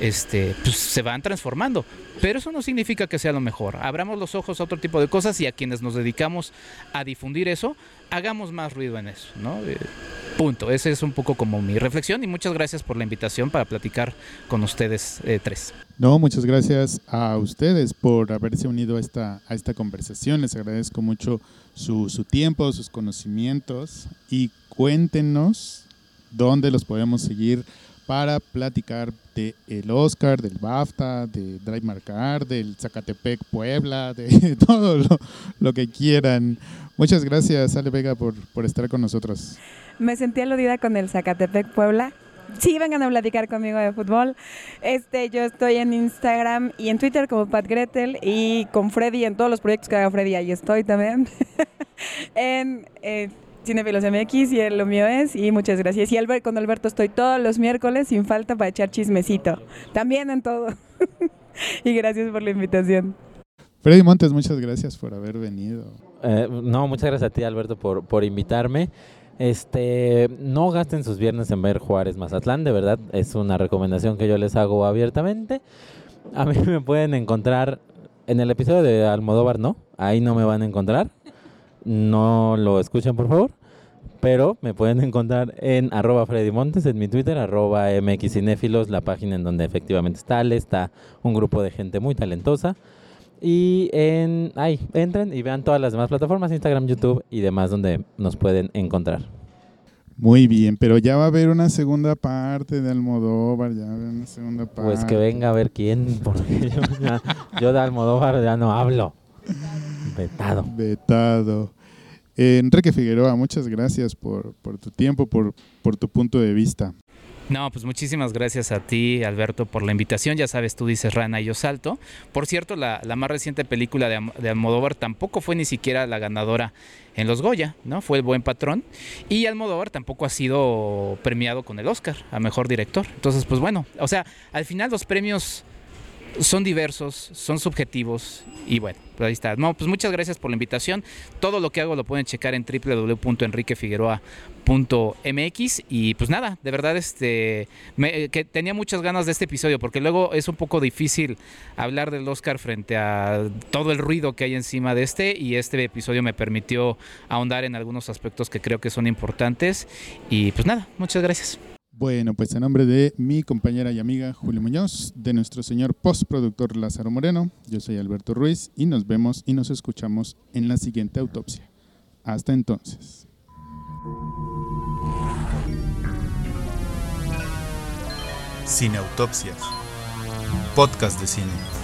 este, pues se van transformando. Pero eso no significa que sea lo mejor. Abramos los ojos a otro tipo de cosas y a quienes nos dedicamos a difundir eso, hagamos más ruido en eso, ¿no? Eh, punto. Esa es un poco como mi reflexión y muchas gracias por la invitación para platicar con ustedes eh, tres. No, muchas gracias a ustedes por haberse unido a esta, a esta conversación. Les agradezco mucho su, su tiempo, sus conocimientos y cuéntenos dónde los podemos seguir para platicar de el Oscar, del BAFTA, de Drive Marcar, del Zacatepec Puebla, de todo lo, lo, que quieran. Muchas gracias, Ale Vega, por, por estar con nosotros. Me sentí aludida con el Zacatepec Puebla. Sí, vengan a platicar conmigo de fútbol. Este, yo estoy en Instagram y en Twitter como Pat Gretel y con Freddy en todos los proyectos que haga Freddy, ahí estoy también. en eh, Cinefilos MX y lo mío es. Y muchas gracias. Y Albert, con Alberto estoy todos los miércoles sin falta para echar chismecito. También en todo. y gracias por la invitación. Freddy Montes, muchas gracias por haber venido. Eh, no, muchas gracias a ti, Alberto, por, por invitarme. Este, no gasten sus viernes en ver Juárez Mazatlán, de verdad, es una recomendación que yo les hago abiertamente. A mí me pueden encontrar en el episodio de Almodóvar, no, ahí no me van a encontrar. No lo escuchen, por favor. Pero me pueden encontrar en arroba Freddy Montes, en mi Twitter, arroba MXcinéfilos, la página en donde efectivamente está Ale, está un grupo de gente muy talentosa. Y en ahí, entren y vean todas las demás plataformas, Instagram, YouTube y demás donde nos pueden encontrar. Muy bien, pero ya va a haber una segunda parte de Almodóvar, ya va a haber una segunda parte. Pues que venga a ver quién, porque yo, ya, yo de Almodóvar ya no hablo. Vetado. Vetado. Eh, Enrique Figueroa, muchas gracias por, por tu tiempo, por, por tu punto de vista. No, pues muchísimas gracias a ti, Alberto, por la invitación. Ya sabes, tú dices Rana y yo salto. Por cierto, la, la más reciente película de, de, Almodóvar tampoco fue ni siquiera la ganadora en los Goya, ¿no? Fue El Buen Patrón. Y Almodóvar tampoco ha sido premiado con el Oscar a Mejor Director. Entonces, pues bueno, o sea, al final los premios son diversos, son subjetivos y bueno, pues ahí está. No, pues muchas gracias por la invitación. Todo lo que hago lo pueden checar en www.enriquefigueroa.mx y pues nada, de verdad este me, que tenía muchas ganas de este episodio porque luego es un poco difícil hablar del Oscar frente a todo el ruido que hay encima de este y este episodio me permitió ahondar en algunos aspectos que creo que son importantes y pues nada, muchas gracias. Bueno, pues en nombre de mi compañera y amiga Julio Muñoz, de nuestro señor postproductor Lázaro Moreno, yo soy Alberto Ruiz y nos vemos y nos escuchamos en la siguiente autopsia. Hasta entonces. Cineautopsias. Podcast de cine.